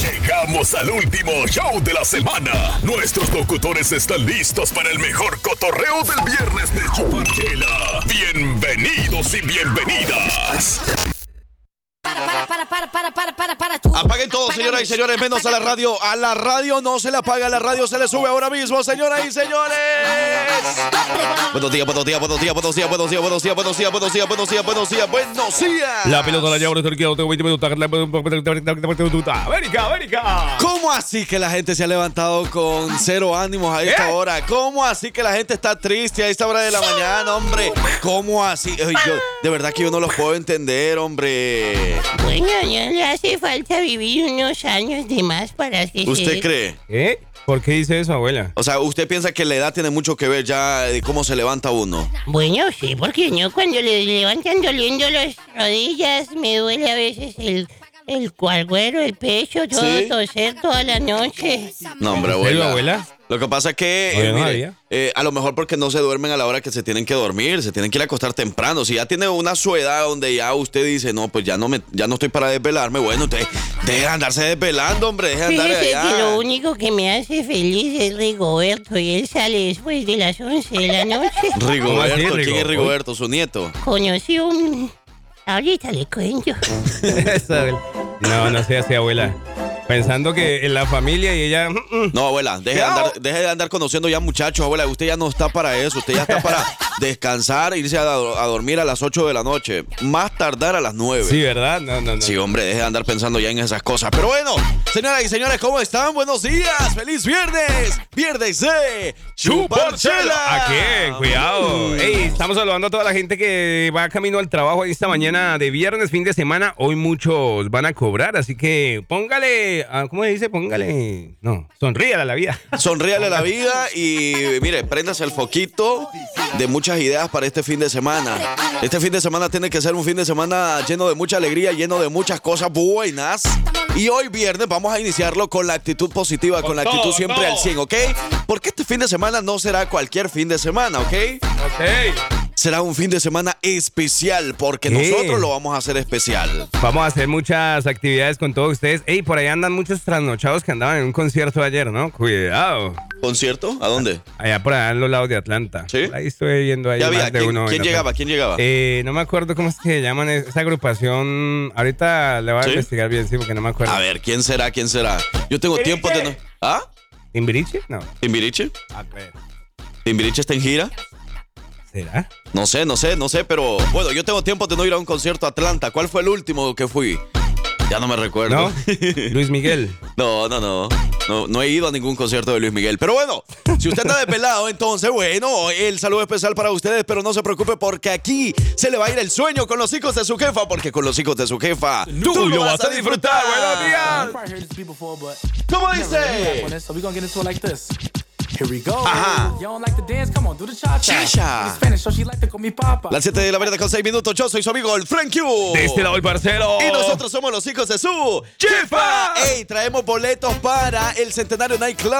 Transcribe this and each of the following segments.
Llegamos al último show de la semana. Nuestros locutores están listos para el mejor cotorreo del viernes de Chuparchela. Bienvenidos y bienvenidas. Apaguen todo, señoras y señores, menos a la radio. A la radio no se le apaga, a la radio se le sube ahora mismo, señoras y señores. Buenos días, buenos días, buenos días, buenos días, buenos días, buenos días, buenos días, buenos días, buenos días, buenos días, buenos días. La pelota la lleva el tengo 20 minutos. América, América. ¿Cómo así que la gente se ha levantado con cero ánimos a esta ¿Eh? hora? ¿Cómo así que la gente está triste a esta hora de la mañana, hombre? ¿Cómo así? Ay, yo- de verdad que yo no los puedo entender, hombre. Bueno, ya le hace falta vivir unos años de más para que ¿Usted se... cree? ¿Eh? ¿Por qué dice eso, abuela? O sea, ¿usted piensa que la edad tiene mucho que ver ya de cómo se levanta uno? Bueno, sí, porque no cuando le levantan doliendo las rodillas, me duele a veces el, el cuarguero, el pecho, todo, ¿Sí? toser toda la noche. No, hombre, ¿En serio, abuela. abuela? Lo que pasa es que, eh, yo mire, eh, a lo mejor porque no se duermen a la hora que se tienen que dormir, se tienen que ir a acostar temprano. Si ya tiene una su edad donde ya usted dice, no, pues ya no me, ya no estoy para desvelarme, bueno, usted deje de andarse desvelando, hombre, deje de andar allá. que lo único que me hace feliz es Rigoberto y él sale después de las 11 de la noche. Rigoberto, ¿Cómo así, ¿quién es Rigo? Rigoberto? Su nieto. Conocí un... Ahorita le cuento. No, no sea así, abuela. Pensando que en la familia y ella... mm, mm. No, abuela, deje de, andar, deje de andar conociendo ya muchachos, abuela. Usted ya no está para eso. Usted ya está para descansar, irse a, a dormir a las 8 de la noche. Más tardar a las 9. Sí, ¿verdad? No, no, no. Sí, hombre, deje de andar pensando ya en esas cosas. Pero bueno, señoras y señores, ¿cómo están? Buenos días. ¡Feliz viernes! ¡Viernes de Chuparchela! ¿A quién? Cuidado. Ey, estamos saludando a toda la gente que va camino al trabajo esta mañana de viernes, fin de semana. Hoy muchos van a cobrar, así que póngale, ah, ¿cómo se dice? Póngale, no, sonríale a la vida. Sonríale a la vida y mire, préndase el foquito de muchas ideas para este fin de semana. Este fin de semana tiene que ser un fin de semana lleno de mucha alegría, lleno de muchas cosas buenas. Y hoy viernes vamos a iniciarlo con la actitud positiva, con, Con la actitud siempre todo. al 100, ¿ok? Porque este fin de semana no será cualquier fin de semana, ¿ok? Ok. Será un fin de semana especial porque ¿Qué? nosotros lo vamos a hacer especial. Vamos a hacer muchas actividades con todos ustedes. Ey, por ahí andan muchos trasnochados que andaban en un concierto ayer, ¿no? Cuidado. ¿Concierto? ¿A dónde? Allá por allá en los lados de Atlanta. ¿Sí? Ahí estoy viendo ahí Ya más había. de ¿Quién, uno. quién llegaba? ¿Quién llegaba? Eh, no me acuerdo cómo es que se llaman esa agrupación. Ahorita le voy a ¿Sí? investigar bien, sí, porque no me acuerdo. A ver, ¿quién será? ¿Quién será? Yo tengo tiempo de no. ¿Ah? ¿Timbiriche? No. ¿Timbiriche? A ver. ¿Timbiriche está en gira? ¿Será? No sé, no sé, no sé, pero bueno, yo tengo tiempo de no ir a un concierto a Atlanta. ¿Cuál fue el último que fui? Ya no me recuerdo. ¿No? Luis Miguel. No, no, no. No, no he ido a ningún concierto de Luis Miguel. Pero bueno, si usted está despelado, entonces, bueno, el saludo especial para ustedes, pero no se preocupe porque aquí se le va a ir el sueño con los hijos de su jefa, porque con los hijos de su jefa tú, lo vas a disfrutar. Buenos días. ¿Cómo dice? Here we go. Ajá. Papa. Las 7 de la mañana con 6 minutos. Yo soy su amigo el Frank Q. De este lado el parcero. Y nosotros somos los hijos de su ¡Chifa! ¡Ey! Traemos boletos para el Centenario Night Club.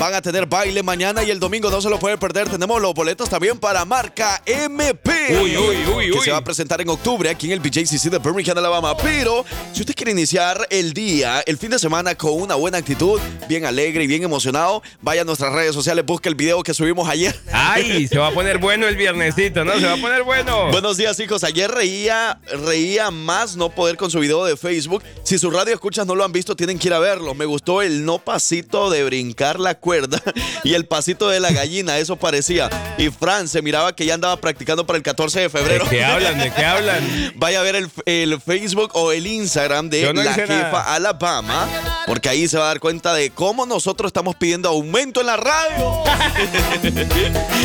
Van a tener baile mañana y el domingo no se lo pueden perder. Tenemos los boletos también para marca MP. Uy, uy, uy, Que uy. se va a presentar en octubre aquí en el BJCC de Birmingham, Alabama. Pero si usted quiere iniciar el día, el fin de semana con una buena actitud, bien alegre y bien emocionado, vaya a nuestras redes sociales, busque el video que subimos ayer. Ay, se va a poner bueno el viernesito, ¿no? Se va a poner bueno. Buenos días, hijos. Ayer reía, reía más no poder con su video de Facebook. Si su radio escuchas no lo han visto, tienen que ir a verlo. Me gustó el no pasito de brincar la cuerda y el pasito de la gallina, eso parecía. Y Fran se miraba que ya andaba practicando para el 14 de ¿De febrero. qué hablan? ¿De qué hablan? Vaya a ver el, el Facebook o el Instagram de no la jefa nada. Alabama, porque ahí se va a dar cuenta de cómo nosotros estamos pidiendo aumento en la radio.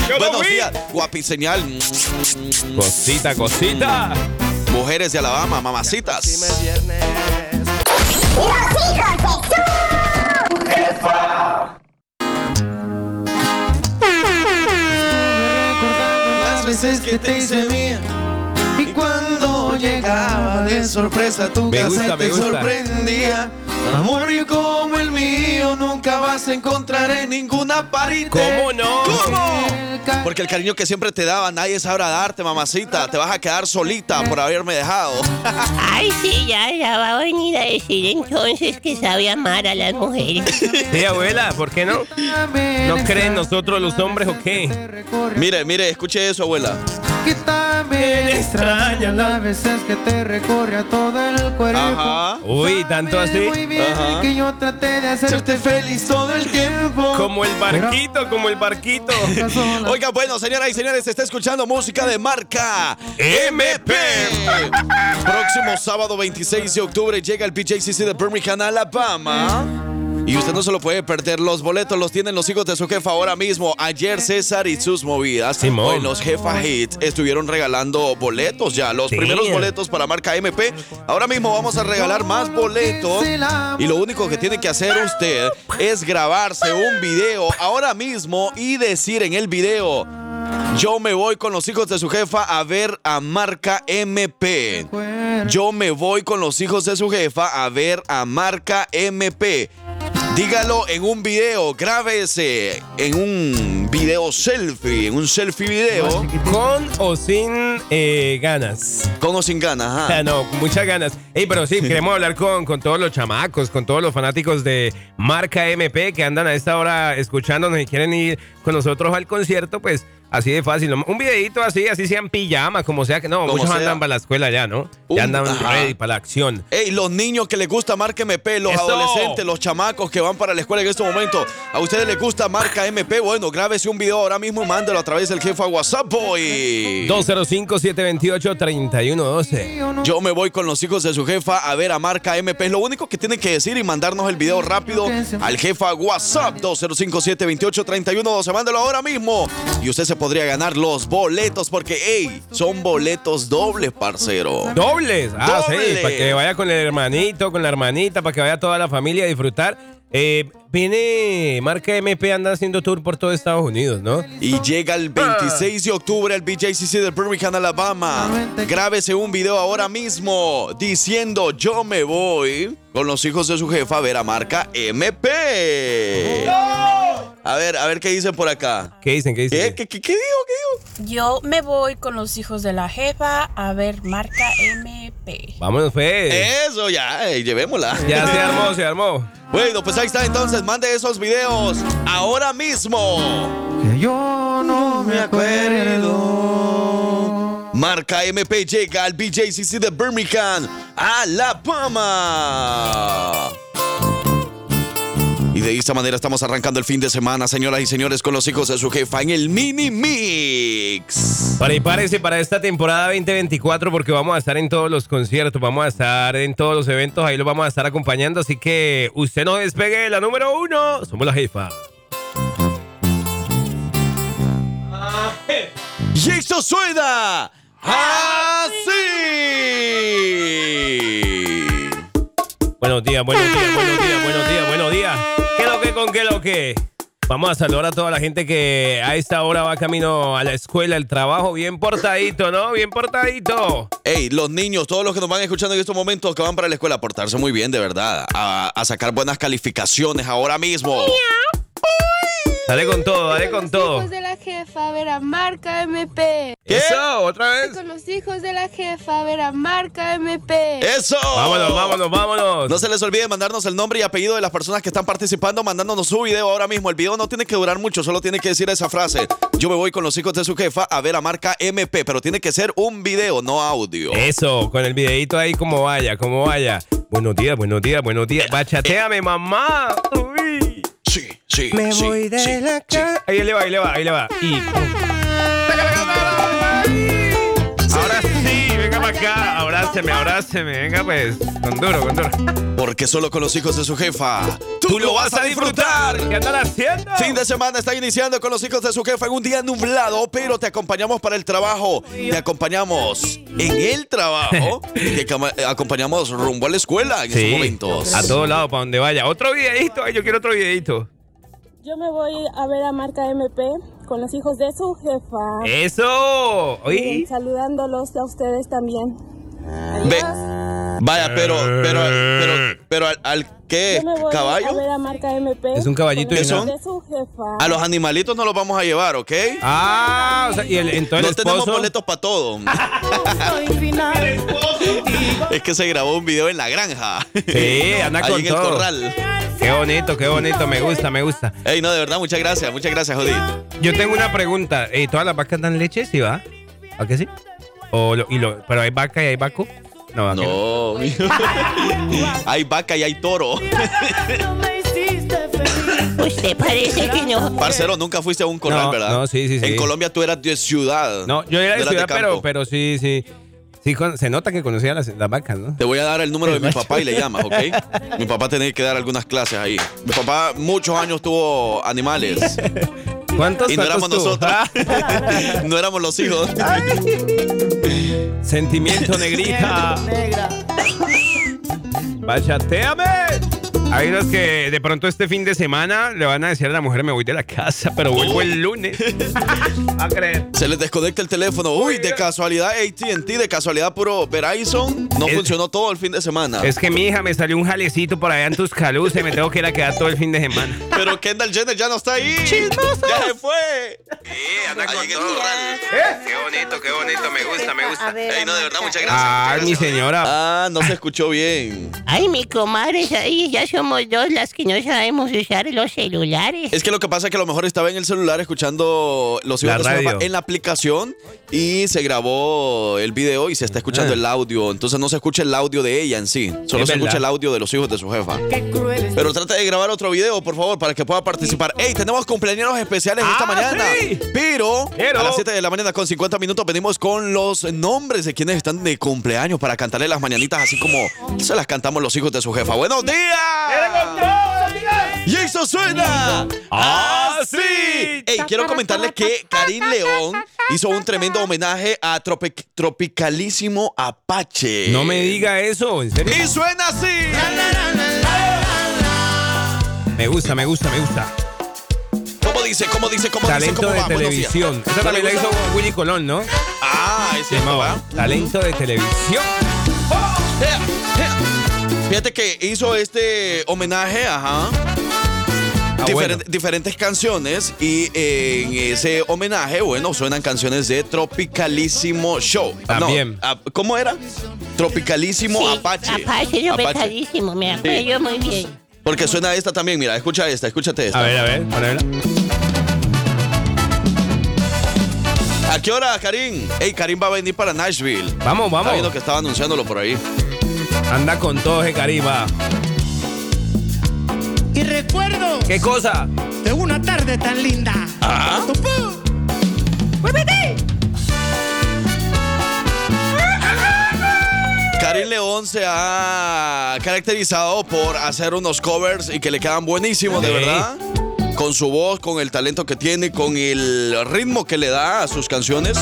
Buenos días, guapiseñal. Cosita, cosita. Mujeres de Alabama, mamacitas. Las veces que te hice mía y cuando llegaba de sorpresa tu Me casa gusta, te me gusta. sorprendía Amor como el mío nunca vas a encontrar en ninguna parite. ¿Cómo no? ¿Cómo? Porque el cariño que siempre te daba, nadie sabrá darte, mamacita. Te vas a quedar solita por haberme dejado. Ay, sí, ya, ya va a venir a decir entonces que sabe amar a las mujeres. Sí, abuela, ¿por qué no? ¿No creen nosotros los hombres o qué? Mire, mire, escuche eso, abuela. Que también extraña las veces que te recorre a todo el cuerpo. Ajá. Uy, tanto así. Muy bien Ajá. que yo traté de hacerte feliz todo el tiempo. Como el barquito, como el barquito. Oiga, bueno, señoras y señores, se está escuchando música de marca MP. Próximo sábado 26 de octubre llega el BJCC de Birmingham, Alabama. Y usted no se lo puede perder. Los boletos los tienen los hijos de su jefa ahora mismo. Ayer César y sus movidas. Simón. Hoy los jefa hits estuvieron regalando boletos ya. Los Damn. primeros boletos para marca MP. Ahora mismo vamos a regalar más boletos. Y lo único que tiene que hacer usted es grabarse un video ahora mismo y decir en el video. Yo me voy con los hijos de su jefa a ver a marca MP. Yo me voy con los hijos de su jefa a ver a marca MP. Dígalo en un video, grábese en un video selfie, en un selfie video, ¿Con o sin eh, ganas? con o sin ganas. Ah, ajá. no, muchas ganas. Ey, pero sí, queremos hablar con, con todos los chamacos, con todos los fanáticos de marca MP que andan a esta hora escuchándonos y quieren ir con nosotros al concierto, pues así de fácil. Un videito así, así sea en pijama, como sea que no, Como muchos sea. andan para la escuela ya, ¿no? Un- Ya andan ajá. ready para la acción. Ey, los niños que les gusta marca MP, los Eso. adolescentes, los chamacos que van para la escuela en este momento, a ustedes les gusta marca MP, bueno, grábese un video ahora mismo y mándelo a través del jefe a WhatsApp, boy. 205-728-3112. Yo me voy con los hijos de su jefa a ver a marca MP. Es lo único que tienen que decir y mandarnos el video rápido al jefa WhatsApp 205-728-3112. Mándelo ahora mismo. Y usted se podría ganar los boletos porque, hey, son boletos dobles, parcero. Dobles. Ah, sí, para que vaya con el hermanito, con la hermanita, para que vaya toda la familia a disfrutar. Eh, viene, marca MP anda haciendo tour por todo Estados Unidos, ¿no? Y llega el 26 de octubre al BJCC de Birmingham, Alabama. Grábese un video ahora mismo diciendo yo me voy con los hijos de su jefa a ver a marca MP. A ver, a ver qué dicen por acá. ¿Qué dicen? ¿Qué dicen? ¿Qué, qué, qué, qué dijo? ¿Qué dijo? Yo me voy con los hijos de la jefa a ver marca MP. Vámonos, pues. Eso ya, eh, llevémosla. Ya se armó, se armó. Bueno, pues ahí está entonces, mande esos videos ahora mismo. Que yo no me acuerdo. Marca MP llega al BJCC de Birmingham, Alabama. Y de esta manera estamos arrancando el fin de semana, señoras y señores, con los hijos de su jefa en el Mini Mix. Prepárese para esta temporada 2024 porque vamos a estar en todos los conciertos, vamos a estar en todos los eventos, ahí los vamos a estar acompañando, así que usted no despegue la número uno, somos la jefa. Y esto suena así. Buenos días, buenos días, buenos días, buenos días, buenos días. ¿Qué lo que con qué lo que? Vamos a saludar a toda la gente que a esta hora va camino a la escuela, al trabajo, bien portadito, ¿no? Bien portadito. Hey, los niños, todos los que nos van escuchando en estos momentos que van para la escuela, a portarse muy bien, de verdad. A, a sacar buenas calificaciones ahora mismo. Dale con todo, dale con todo. Hijos de la jefa, a ver a marca MP. ¿Qué? Eso, otra vez. Con los hijos de la jefa, a ver a marca MP. ¡Eso! Vámonos, vámonos, vámonos. No se les olvide mandarnos el nombre y apellido de las personas que están participando, mandándonos su video ahora mismo. El video no tiene que durar mucho, solo tiene que decir esa frase. Yo me voy con los hijos de su jefa a ver a marca MP, pero tiene que ser un video, no audio. Eso, con el videito ahí como vaya, como vaya. Buenos días, buenos días, buenos días. Bachateame, mamá. Uy. Sí, sí, Me sí, voy de sí, la sí. casa. Ahí le va, ahí le va, ahí le va. Y. venga. Abráceme, abráceme. Venga, pues. Con duro, con duro. Porque solo con los hijos de su jefa, tú, lo vas a disfrutar. ¿Qué andan haciendo? Fin de semana está iniciando con los hijos de su jefa en un día nublado, pero te acompañamos para el trabajo. Te acompañamos en el trabajo. y te acompañamos rumbo a la escuela en estos Sí, momentos. a todos lados, para donde vaya. Otro videito, yo quiero otro videito. Yo me voy a ver a marca MP con los hijos de su jefa. ¡Eso! Oye, Saludándolos a ustedes también. Ve, vaya, pero, pero, pero, pero al, al qué Yo a caballo? ver a marca MP. Es un caballito ¿Qué y son? A los animalitos no los vamos a llevar, ¿ok? Ah, o sea, y el, entonces no el tenemos boletos para todo. es que se grabó un video en la granja. Sí, anda Ahí con en el todo. corral. Qué bonito, qué bonito, me gusta, me gusta. Ey, no, de verdad, muchas gracias, muchas gracias, Jodí. Yo tengo una pregunta. ¿Todas las vacas dan leche? ¿Sí va? ¿A qué sí? O lo- y lo, ¿Pero hay vaca y hay vaco? No, ¿a qué No, hay vaca y hay toro. Usted parece que no. Parcero, nunca fuiste a un corral, No, ¿verdad? no, sí, sí, sí. En Colombia tú eras de ciudad. No, yo era de ciudad, pero, campo. pero sí, sí. Sí, se nota que conocía las, las vacas, ¿no? Te voy a dar el número de mi papá y le llamas, ¿ok? Mi papá tenía que dar algunas clases ahí. Mi papá muchos años tuvo animales. ¿Cuántos? Y no éramos tuvo? nosotros. no éramos los hijos. Sentimiento negrita. Bachateame. Hay los que de pronto este fin de semana le van a decir a la mujer me voy de la casa, pero vuelvo el lunes. a creer. Se les desconecta el teléfono. Uy, de casualidad AT&T, de casualidad puro Verizon. No Es- funcionó todo el fin de semana. Es que mi hija me salió un jalecito por allá en tus caluces, me tengo que ir a quedar todo el fin de semana. Pero Kendall Jenner ya no está ahí. Ya se fue. anda Ahí en el corral. Qué bonito, qué bonito, me gusta, me gusta. Ey, no, de verdad, muchas gracias. Ay, mi señora. Ah, no se escuchó bien. Ay, mi comadre, ahí ya somos dos las que no sabemos usar los celulares. Es que lo que pasa es que a lo mejor estaba en el celular escuchando los hijos La de su radio. en la aplicación y se grabó el video y se está escuchando Ah. el audio. Entonces no se escucha el audio de ella en sí. Solo Es se escucha el audio de los hijos de su jefa. Pero trata de grabar otro video, por favor, para que pueda participar. ¡Ey! Tenemos cumpleaños especiales esta Ah, mañana. sí. Pero, Pero- a las 7 de la mañana con 50 minutos venimos con los nombres de quienes están de cumpleaños para cantarle las mañanitas así como se las cantamos los hijos de su jefa. ¡Buenos días! Y eso suena así. Ey, quiero comentarles que Karim León hizo un tremendo homenaje a Tropic- Tropicalísimo Apache. No me diga eso, en serio. Y suena así. Me gusta, me gusta, me gusta. ¿Cómo dice? ¿Cómo dice? ¿Cómo dice? Talento ¿Cómo de va? Televisión. Esa ¿No también la hizo Willy Colón, ¿no? Ah, es Se cierto, llamaba ¿va? Talento de televisión. Ea, ea. Fíjate que hizo este homenaje, ajá. Ah, bueno. Diferentes canciones y en ese homenaje, bueno, suenan canciones de Tropicalísimo Show. No, También. ah, ¿Cómo era? Tropicalísimo Sí, Apache. Apache, yo Apache. pesadísimo, me acuerdo Sí. yo muy bien. Porque suena esta también, mira, escucha esta, escúchate esta. A ver, a ver, ponela. ¿A qué hora, Karim? Ey, Karim va a venir para Nashville. Vamos, Está vamos. viendo que estaba anunciándolo por ahí. Anda con todo ese cariba. Y recuerdo ¿Qué cosa? de una tarde tan linda. Ah. ¡Tupú! Karim León se ha caracterizado por hacer unos covers y que le quedan buenísimos, de verdad. Con su voz, con el talento que tiene, con el ritmo que le da a sus canciones.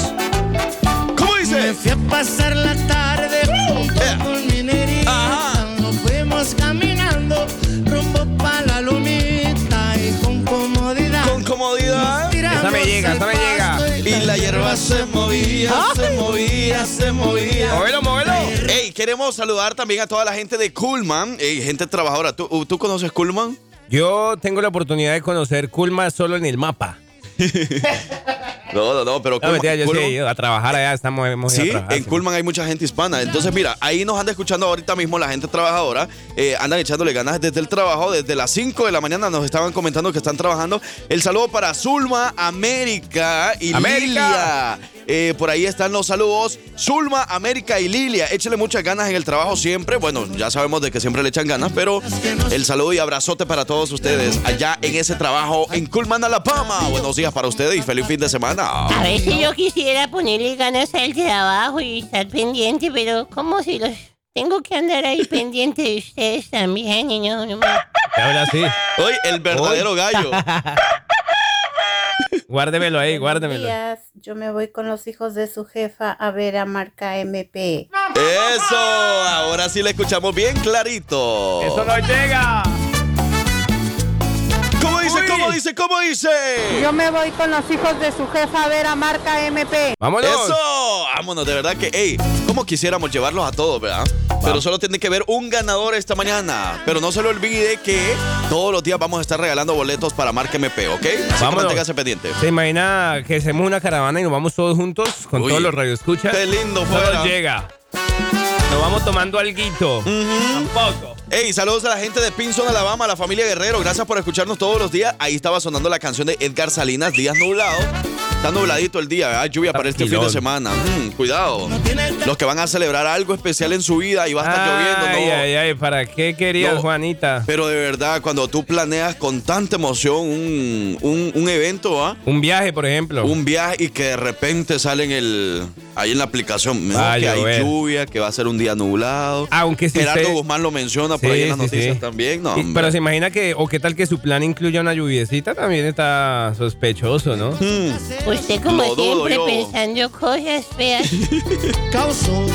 ¿Cómo Me dice? fui a pasar la tarde Y la hierba se movía, se movía, se movía. Móvelo, móvelo. Ey, queremos saludar también a toda la gente de Coolman. Ey, gente trabajadora. ¿Tú, ¿tú conoces Coolman? Yo tengo la oportunidad de conocer Culma solo en el mapa. No, no, no, pero No, mentira, yo sí he ido a trabajar allá, estamos hemos Sí, a trabajar. en Coolman hay mucha gente hispana. Entonces, mira, ahí nos anda escuchando ahorita mismo la gente trabajadora. Eh, andan echándole ganas desde el trabajo. Desde las 5 de la mañana nos estaban comentando que están trabajando. El saludo para Zulma, América y América. Lilia. Eh, por ahí están los saludos. Zulma, América y Lilia. Échale muchas ganas en el trabajo siempre. Bueno, ya sabemos de que siempre le echan ganas, pero el saludo y abrazote para todos ustedes allá en ese trabajo en Coolman, Alabama. Buenos días para ustedes y feliz fin de semana. A veces yo quisiera ponerle ganas al trabajo y estar pendiente, pero ¿cómo si los tengo que andar ahí pendiente de ustedes también? Y no, no me- habla así. Hoy el verdadero gallo. Guárdemelo ahí, Buenos guárdemelo. días. Yo me voy con los hijos de su jefa a ver a marca MP. Eso, ahora sí le escuchamos bien clarito. Eso no llega. ¿Cómo dice? ¿Cómo dice? ¿Cómo dice? Yo me voy con los hijos de su jefa a ver a marca MP. Vámonos. ¡Eso! Vámonos, de verdad que, hey, como quisiéramos llevarlos a todos, ¿verdad? Pero solo tiene que ver un ganador esta mañana. Pero no se le olvide que todos los días vamos a estar regalando boletos para Marca MP, ¿ok? Vámonos. manténgase pendiente. ¿Se imagina que hacemos una caravana y nos vamos todos juntos con Uy, todos los radioescuchas? qué lindo Solo fuera. llega. Nos vamos tomando alguito. Tampoco. Hey, saludos a la gente de Pinson, Alabama, a la familia Guerrero. Gracias por escucharnos todos los días. Ahí estaba sonando la canción de Edgar Salinas, Días Nublados. Está nubladito el día, ¿verdad? Lluvia para este fin de semana. Mm, cuidado. Los que van a celebrar algo especial en su vida y va a estar lloviendo, ¿no? ay, ay, ¿para qué querías, No. Juanita? Pero de verdad, cuando tú planeas con tanta emoción un, un- un evento, ¿ah? Un viaje, por ejemplo. Un viaje y que de repente sale en el, ahí en la aplicación, que hay llover. lluvia, que va a ser un día nublado. Aunque si Gerardo usted- Guzmán lo menciona por Sí, ahí en las sí, noticias sí. también. No, hombre. pero se imagina que, o qué tal que su plan incluya una lluviecita, también está sospechoso, ¿no? Hmm. Usted como Lo dudo siempre yo. pensando cosas feas. causó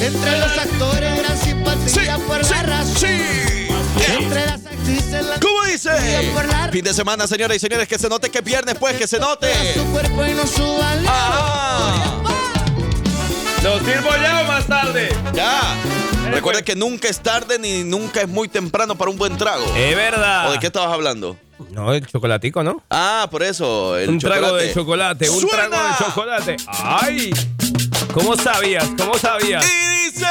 entre los actores gran simpatía por la razón. Entre las actrices la ¿Cómo dice? por la Fin de semana, señoras y señores, que se note que es viernes, pues, que se note. su cuerpo y no su valor. Ah, ¿Lo sirvo ya o más tarde? ya. pues. Recuerda que nunca es tarde ni nunca es muy temprano para un buen trago. Es verdad. ¿O de qué estabas hablando? No, el chocolatico, ¿no? Ah, por eso, el un trago de chocolate, un ¡Suena! trago de chocolate. ¡Ay! ¿Cómo sabías? ¿Cómo sabías? Y dice...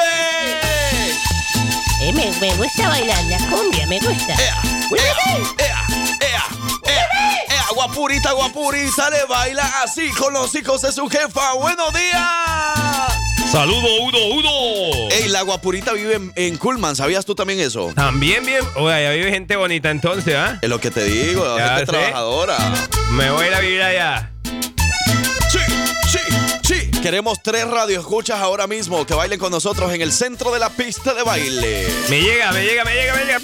Eh, me, me gusta bailar la cumbia, me gusta. ¡Ea! ¡Ea! ¡Ea! ¡Ea! ¡Ea! Guapurita, guapurita, le baila así con los hijos de su jefa. ¡Buenos días! Saludo, uno, uno. Ey, la guapurita vive en, en Kuhlman, ¿sabías tú también eso? También bien. Oye, ya vive gente bonita entonces, ¿ah? Es lo que te digo, Ya gente sé. trabajadora. Me voy a ir a vivir allá. Sí, sí, sí. Queremos tres radioescuchas ahora mismo que bailen con nosotros en el centro de la pista de baile. Me llega, me llega, me llega, me llega.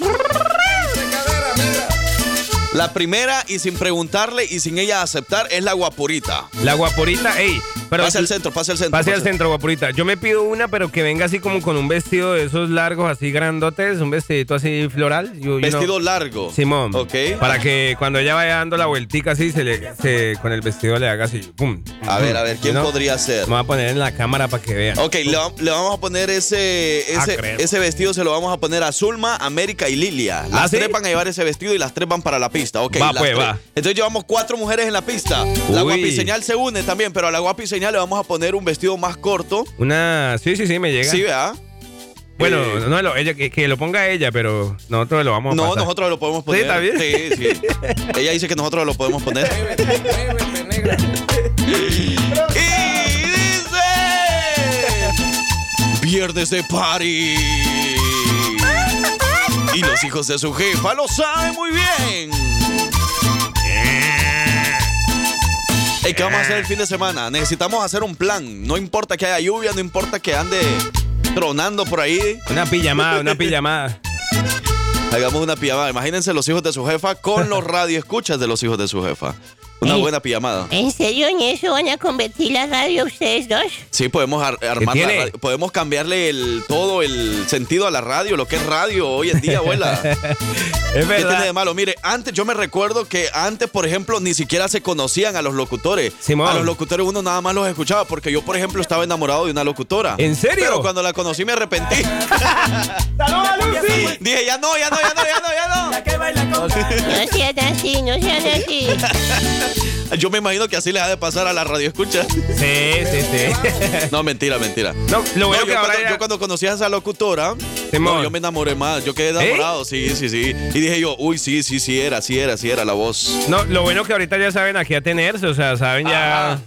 La primera, y sin preguntarle y sin ella aceptar, es la guapurita. La guaporita, ey. Pero Pase al centro, pase al centro. Pase al centro, guapurita. Yo me pido una, pero que venga así como con un vestido de esos largos, así grandotes, un vestidito así floral. Vestido largo. Simón. Ok. Para que cuando ella vaya dando la vueltica así, se le, se- con el vestido le haga así. Pum. A ver, a ver, ¿quién podría ser? Me voy a poner en la cámara para que vean. Ok, le, va- le vamos a poner ese, Ah, ese, ese vestido, se lo vamos a poner a Zulma, América y Lilia. Las ¿Ah, sí? tres van a llevar ese vestido y las tres van para la pista. Ok, Va, pues, va. Entonces llevamos cuatro mujeres en la pista. La Uy. guapiseñal se une también, pero a la guapiseñal le vamos a poner un vestido más corto. Una. Sí, sí, sí, me llega. Sí, ¿verdad? Bueno, Eh, no, ella, que, que lo ponga ella, pero nosotros lo vamos a No, pasar. nosotros lo podemos poner. Sí, ¿está bien? Sí, sí. Ella dice que nosotros lo podemos poner. y dice... Viernes de party. Y los hijos de su jefa lo saben muy bien. Ey, ¿Qué vamos a hacer el fin de semana? Necesitamos hacer un plan. No importa que haya lluvia, no importa que ande tronando por ahí. Una pijamada, una pijamada. Hagamos una pijamada. Imagínense los hijos de su jefa con los radioescuchas de los hijos de su jefa. Una buena pijamada. ¿En serio en eso van a convertir la radio ustedes dos? Sí, podemos ar- armar la radio. Podemos cambiarle el, todo el sentido a la radio, lo que es radio hoy en día, abuela. Es ¿Qué tiene de verdad. malo? Mire, antes yo me recuerdo que antes, por ejemplo, ni siquiera se conocían a los locutores. Simón. A los locutores uno nada más los escuchaba porque yo, por ejemplo, estaba enamorado de una locutora. ¿En serio? Pero cuando la conocí me arrepentí. ¡Saludos, Lucy! Dije, ya no, ya no, ya no, ya no, ya no. La que baila con No sean así, no sean así. Yeah. Yo me imagino que así le ha de pasar a la radio escucha. Sí, sí, sí. No, mentira, mentira. No, lo bueno No, que yo, ahora cuando, ya- yo cuando conocí a esa locutora, no, yo me enamoré más. Yo quedé enamorado, sí, sí, sí. Y dije yo, uy, sí, sí, sí era, sí era, sí era la voz. No, lo bueno que ahorita ya saben aquí atenerse, o sea, saben ya.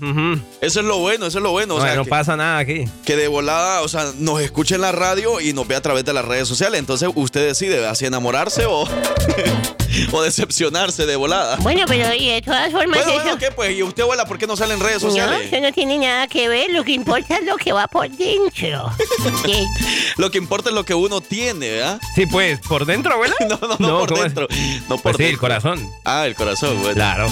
Eso es lo bueno, eso es lo bueno. O No, sea, no que, pasa nada aquí. que de volada, o sea, nos escuche en la radio y nos ve a través de las redes sociales. Entonces usted decide si enamorarse o, o decepcionarse de volada. Bueno, pero y de todas formas Bueno, eso... bueno, ¿qué pues? ¿Y usted, abuela, por qué no sale en redes No, sociales? eso no tiene nada que ver, lo que importa es lo que va por dentro. Lo que importa es lo que uno tiene, ¿verdad? Sí, pues, ¿por dentro, abuela? No, no, no, por ¿cómo es? dentro. No por Pues sí, el dentro. corazón. Ah, el corazón, bueno. Claro.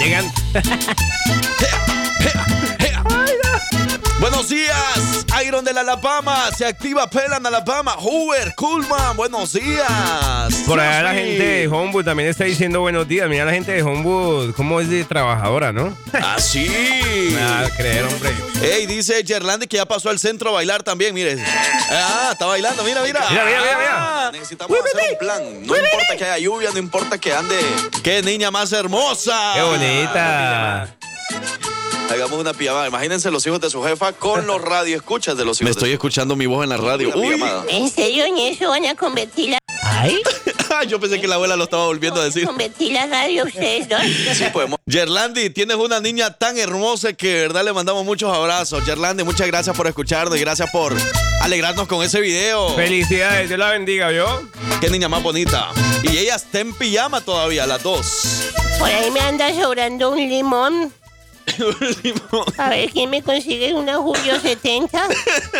Llegan. Buenos días, Iron de la Alabama. Se activa Pelan Alabama. Hoover, Coolman, buenos días. Por allá la gente de Homewood también está diciendo buenos días. Mira la gente de Homewood, cómo es de trabajadora, ¿no? Así. Nada, creer, hombre. Ey, dice Gerlandi que ya pasó al centro a bailar también, mire. Ah, está bailando, mira, mira. Mira, mira, mira, mira. Ah, Necesitamos hacer un plan. No importa que haya lluvia, no importa que ande. ¡Qué niña más hermosa! Qué bonita. Hagamos una pijamada. Imagínense los hijos de su jefa con los radioescuchas de los hijos. Me estoy escuchando mi voz en la radio. Uy. ¿En serio en eso van a convertir la... Ay, Yo pensé que la abuela lo estaba volviendo a decir. convertir la radio ustedes dos? Sí, podemos. Gerlandi, tienes una niña tan hermosa que de verdad le mandamos muchos abrazos. Gerlandi, muchas gracias por escucharnos y gracias por alegrarnos con ese video. Felicidades, Dios la bendiga, ¿yo? Qué niña más bonita. Y ella está en pijama todavía, las dos. Por ahí me anda sobrando un limón. A ver quién me consigue una Julio 70.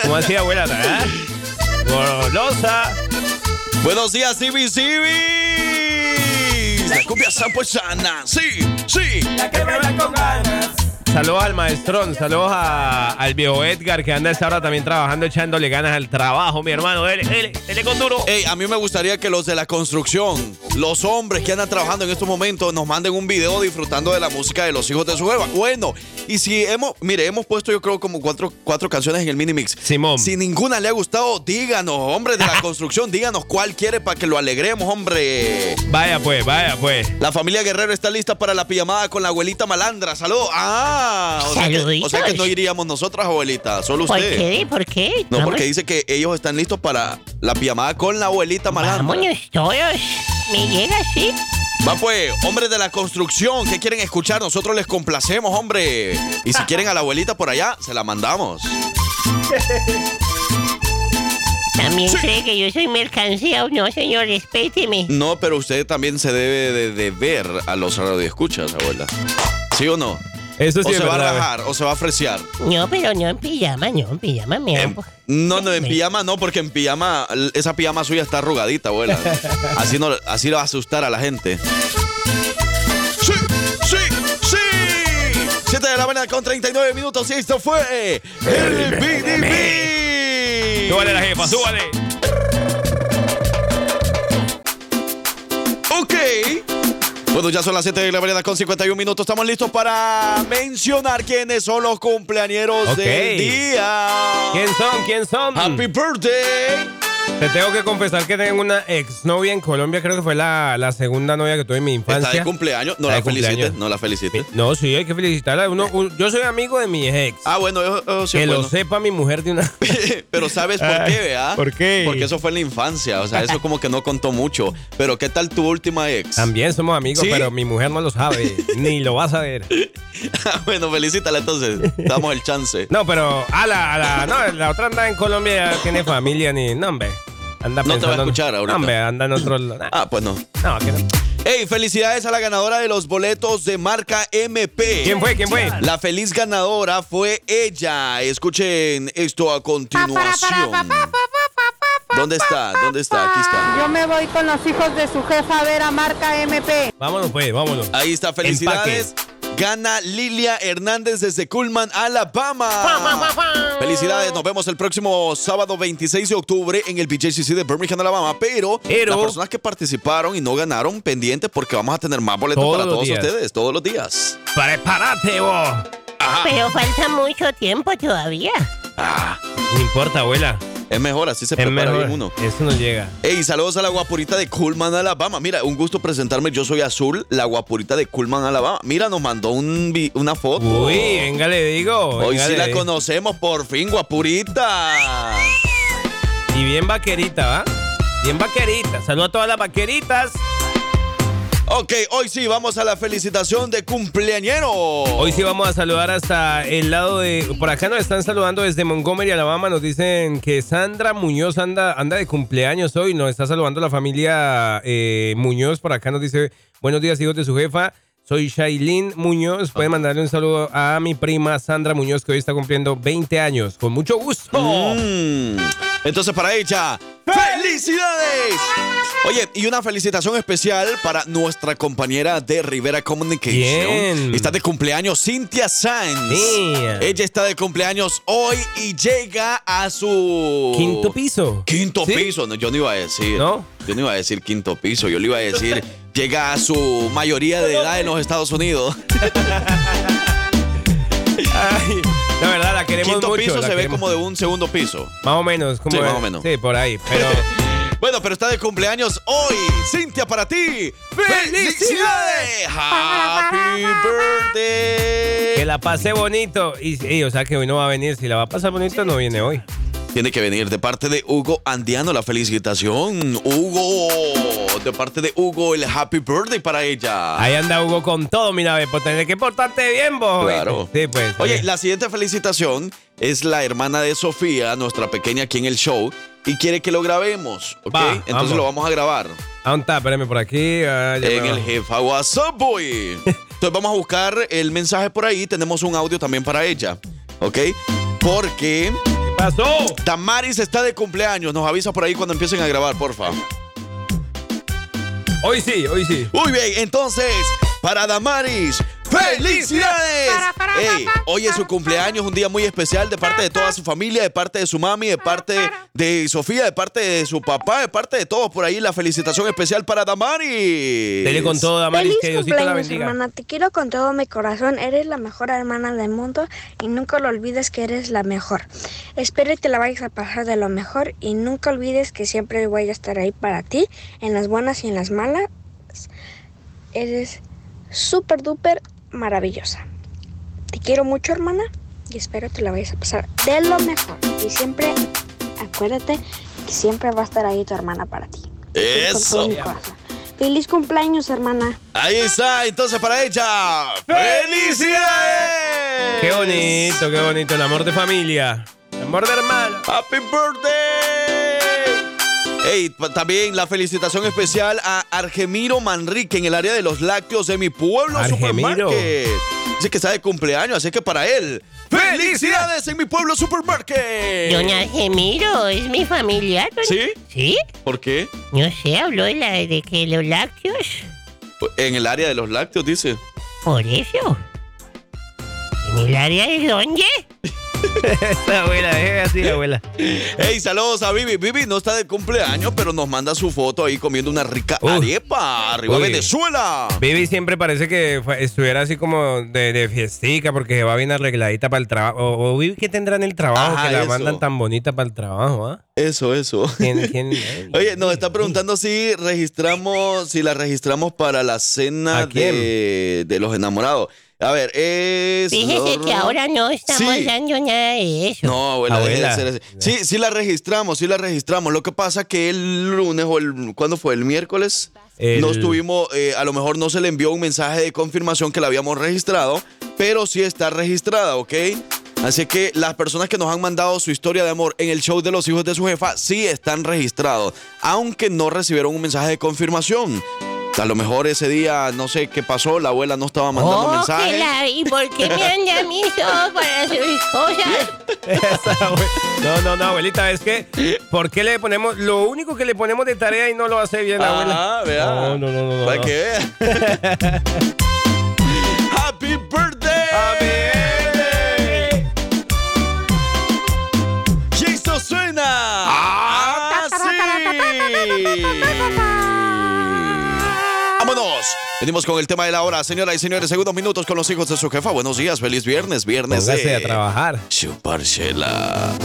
¿Cómo así, abuela? ¿Ah? Golosa. Buenos días, CBCB. La cumbia sana. Sí, sí. La que baila con ganas. Saludos al maestrón, saludos a- al viejo Edgar que anda a esta hora también trabajando, echándole ganas al trabajo, mi hermano. Dele, dele, dele con duro. Ey, a mí me gustaría que los de la construcción, los hombres que andan trabajando en estos momentos, nos manden un video disfrutando de la música de los hijos de su jefa. Bueno, y si hemos, mire, hemos puesto yo creo como cuatro, cuatro canciones en el mini mix. Simón. Si ninguna le ha gustado, díganos, hombres de la construcción, díganos cuál quiere para que lo alegremos, hombre. Vaya pues, vaya pues. La familia Guerrero está lista para la pijamada con la abuelita malandra. Saludos. Ah, o sea, que, o sea que no iríamos nosotras, abuelita, solo ¿Por usted. qué? ¿Por qué? No, porque dice que ellos están listos para la pijamada con la abuelita malandra. Vámonos todos. Me llega así. Va pues, hombres de la construcción, ¿qué quieren escuchar? Nosotros les complacemos, hombre. Y si quieren a la abuelita por allá, se la mandamos. También cree que yo soy mercancía o no, señor, respéteme. No, pero usted también se debe de, de ver a los radioescuchas, abuela. ¿Sí o no? Eso sí o es se va a rajar, o se va a fresear. No, pero no en pijama, no, en pijama me hago. No, no, en pijama no, porque en pijama, esa pijama suya está arrugadita, abuela. Así, no, así lo va a asustar a la gente. ¡Sí! ¡Sí! ¡Sí! 7 de la mañana con 39 minutos y esto fue el BDB. Súbale la jefa, súbale. Ok. Bueno, ya son las 7 de la mañana con 51 minutos. Estamos listos para mencionar quiénes son los cumpleañeros del día. ¿Quién son? ¿Quién son? Happy birthday. Te tengo que confesar que tengo una exnovia en Colombia, creo que fue la, la segunda novia que tuve en mi infancia. Está de cumpleaños. No Está la felicites. No la felicites. No, sí, hay que felicitarla. Uno- un- yo soy amigo de mi ex. Ah, bueno, eso, eso sí que lo sepa mi mujer de una. Pero ¿sabes por qué, vea? ¿Por qué? Porque eso fue en la infancia. O sea, eso como que no contó mucho. Pero ¿qué tal tu última ex? También somos amigos, ¿Sí? pero mi mujer no lo sabe, ni lo va a saber. bueno, felicítala entonces. Damos el chance. No, pero a la, a la, no, la otra anda en Colombia, tiene familia, ni, no, hombre. Anda No te va a escuchar ahorita. No, hombre, anda en otro lado. Ah, pues no. No, que no. Hey, felicidades a la ganadora de los boletos de marca MP. ¿Quién fue? ¿Quién fue? La feliz ganadora fue ella. Escuchen esto a continuación. ¿Dónde está? ¿Dónde está? Aquí está. Yo me voy con los hijos de su jefa a ver a marca MP. Vámonos, pues, vámonos. Ahí está, felicidades. Gana Lilia Hernández desde Cullman, Alabama. Felicidades, nos vemos el próximo sábado 26 de octubre en el BJCC de Birmingham, Alabama. Pero, Pero- las personas que participaron y no ganaron, pendientes porque vamos a tener más boletos Todos para todos días. ustedes, todos los días. ¡Prepárate, vos! Pero falta mucho tiempo todavía. No importa, abuela. Es mejor, así se Es prepara mejor. bien uno. Eso no llega. Ey, saludos a la guapurita de Cullman, Alabama. Mira, un gusto presentarme. Yo soy Azul, la guapurita de Cullman, Alabama. Mira, nos mandó un una foto. Uy, venga, le digo. Hoy venga, sí la digo. conocemos, por fin, guapurita. Y bien vaquerita, ¿va? Bien vaquerita. Saludos a todas las vaqueritas. Ok, hoy sí, vamos a la felicitación de cumpleañero. Hoy sí vamos a saludar hasta el lado de... Por acá nos están saludando desde Montgomery, Alabama. Nos dicen que Sandra Muñoz anda, anda de cumpleaños hoy. Nos está saludando la familia eh, Muñoz. Por acá nos dice, buenos días, hijos de su jefa. Soy Shailene Muñoz. Pueden mandarle un saludo a mi prima Sandra Muñoz, que hoy está cumpliendo 20 años. Con mucho gusto. Mm. Entonces, para ella, ¡Felicidades! Oye, y una felicitación especial para nuestra compañera de Rivera Communication. Bien. Está de cumpleaños Cintia Sanz. Sí. Ella está de cumpleaños hoy y llega a su Quinto piso. Quinto ¿Sí? piso, no, yo no iba a decir. ¿No? Yo no iba a decir quinto piso, yo le iba a decir llega a su mayoría de edad en los Estados Unidos. Ay, la verdad, la queremos Quinto mucho. piso la se ve queremos. como de un segundo piso. Más o menos. Como Sí, más o menos. Sí, por ahí. Pero Bueno, pero está de cumpleaños hoy. Cintia, para ti. ¡Felicidades! ¡Happy birthday! que la pase bonito. Y, y, o sea que hoy no va a venir. Si la va a pasar bonito, no viene hoy. Tiene que venir de parte de Hugo Andiano la felicitación. Hugo, de parte de Hugo, el happy birthday para ella. Ahí anda Hugo con todo, mira, pues tenés que portarte bien, vos. Claro. Sí, pues. Oye, la siguiente felicitación es la hermana de Sofía, nuestra pequeña aquí en el show, y quiere que lo grabemos, ¿ok? Va, Entonces vamos. lo vamos a grabar ¿A dónde está? Espérame por aquí. ah, en el jefa WhatsApp Boy. Entonces vamos a buscar el mensaje por ahí. Tenemos un audio también para ella, ¿ok? Porque ¿Qué pasó? Damaris está de cumpleaños. Nos avisa por ahí cuando empiecen a grabar, porfa. Hoy sí, hoy sí. Muy bien, entonces, para Damaris, ¡felicidades! Ey, hoy es su cumpleaños, un día muy especial de parte de toda su familia, de parte de su mami, de parte de Sofía, de parte de su papá, de parte de todos por ahí. La felicitación especial para Damaris. Dele con todo, Damaris, Feliz que Diosito la cumpleaños, bendiga. hermana. Te quiero con todo mi corazón. Eres la mejor hermana del mundo y nunca lo olvides que eres la mejor. Espero que te la vayas a pasar de lo mejor y nunca olvides que siempre voy a estar ahí para ti, en las buenas y en las malas. Eres súper duper maravillosa. Te quiero mucho, hermana, y espero te la vayas a pasar de lo mejor. Y siempre acuérdate que siempre va a estar ahí tu hermana para ti. Eso. Feliz cumpleaños, hermana. Ahí está, entonces para ella. ¡Felicidades! Qué bonito, qué bonito. El amor de familia. El amor de hermano. ¡Happy birthday! Hey, también la felicitación especial a Argemiro Manrique en el área de los lácteos de mi pueblo Argemiro. supermarket. Dice que está de cumpleaños, así que para él, ¡felicidades en mi pueblo supermarket! Don Argemiro, es mi familiar. don- ¿Sí? ¿Sí? ¿Por qué? No sé, habló de, la, de que los lácteos. En el área de los lácteos, dice. Por eso. ¿En el área de dónde? Esa abuela, deje así, abuela. Hey, saludos a Vivi. Vivi no está de cumpleaños, pero nos manda su foto ahí comiendo una rica Uf. arepa. ¡Arriba Uy. Venezuela! Vivi siempre parece que fue- estuviera así como de, de fiestica porque se va bien arregladita para el trabajo. O, o Vivi, ¿qué tendrá en el trabajo Ajá, que la eso. mandan tan bonita para el trabajo? ¿ah? Eso, eso. ¿Quién- Oye, nos está preguntando si registramos, si la registramos para la cena de los enamorados. A ver, es. Fíjese que ahora no estamos Sí. dando nada de eso. No, abuela, deje de Abuela. hacer eso. Sí, sí la registramos, sí la registramos. Lo que pasa que el lunes o el. ¿Cuándo fue? ¿El miércoles? El- No estuvimos, eh, a lo mejor no se le envió un mensaje de confirmación que la habíamos registrado, pero sí está registrada, ¿ok? Así que las personas que nos han mandado su historia de amor en el show de los hijos de su jefa sí están registrados, aunque no recibieron un mensaje de confirmación. A lo mejor ese día, no sé qué pasó, la abuela no estaba mandando Oh, que mensajes. la- ¿Y por qué me anda a mí solo para sus cosas? Esa No, no, no, abuelita, es que, ¿por qué le ponemos, lo único que le ponemos de tarea y no lo hace bien la abuela? Ah, vea. No, no, no, no. no, Para no. que vea. Venimos con el tema de la hora, señoras y señores. Segundos minutos con los hijos de su jefa. Buenos días, feliz viernes, viernes Póngase de a trabajar. Chuparchela.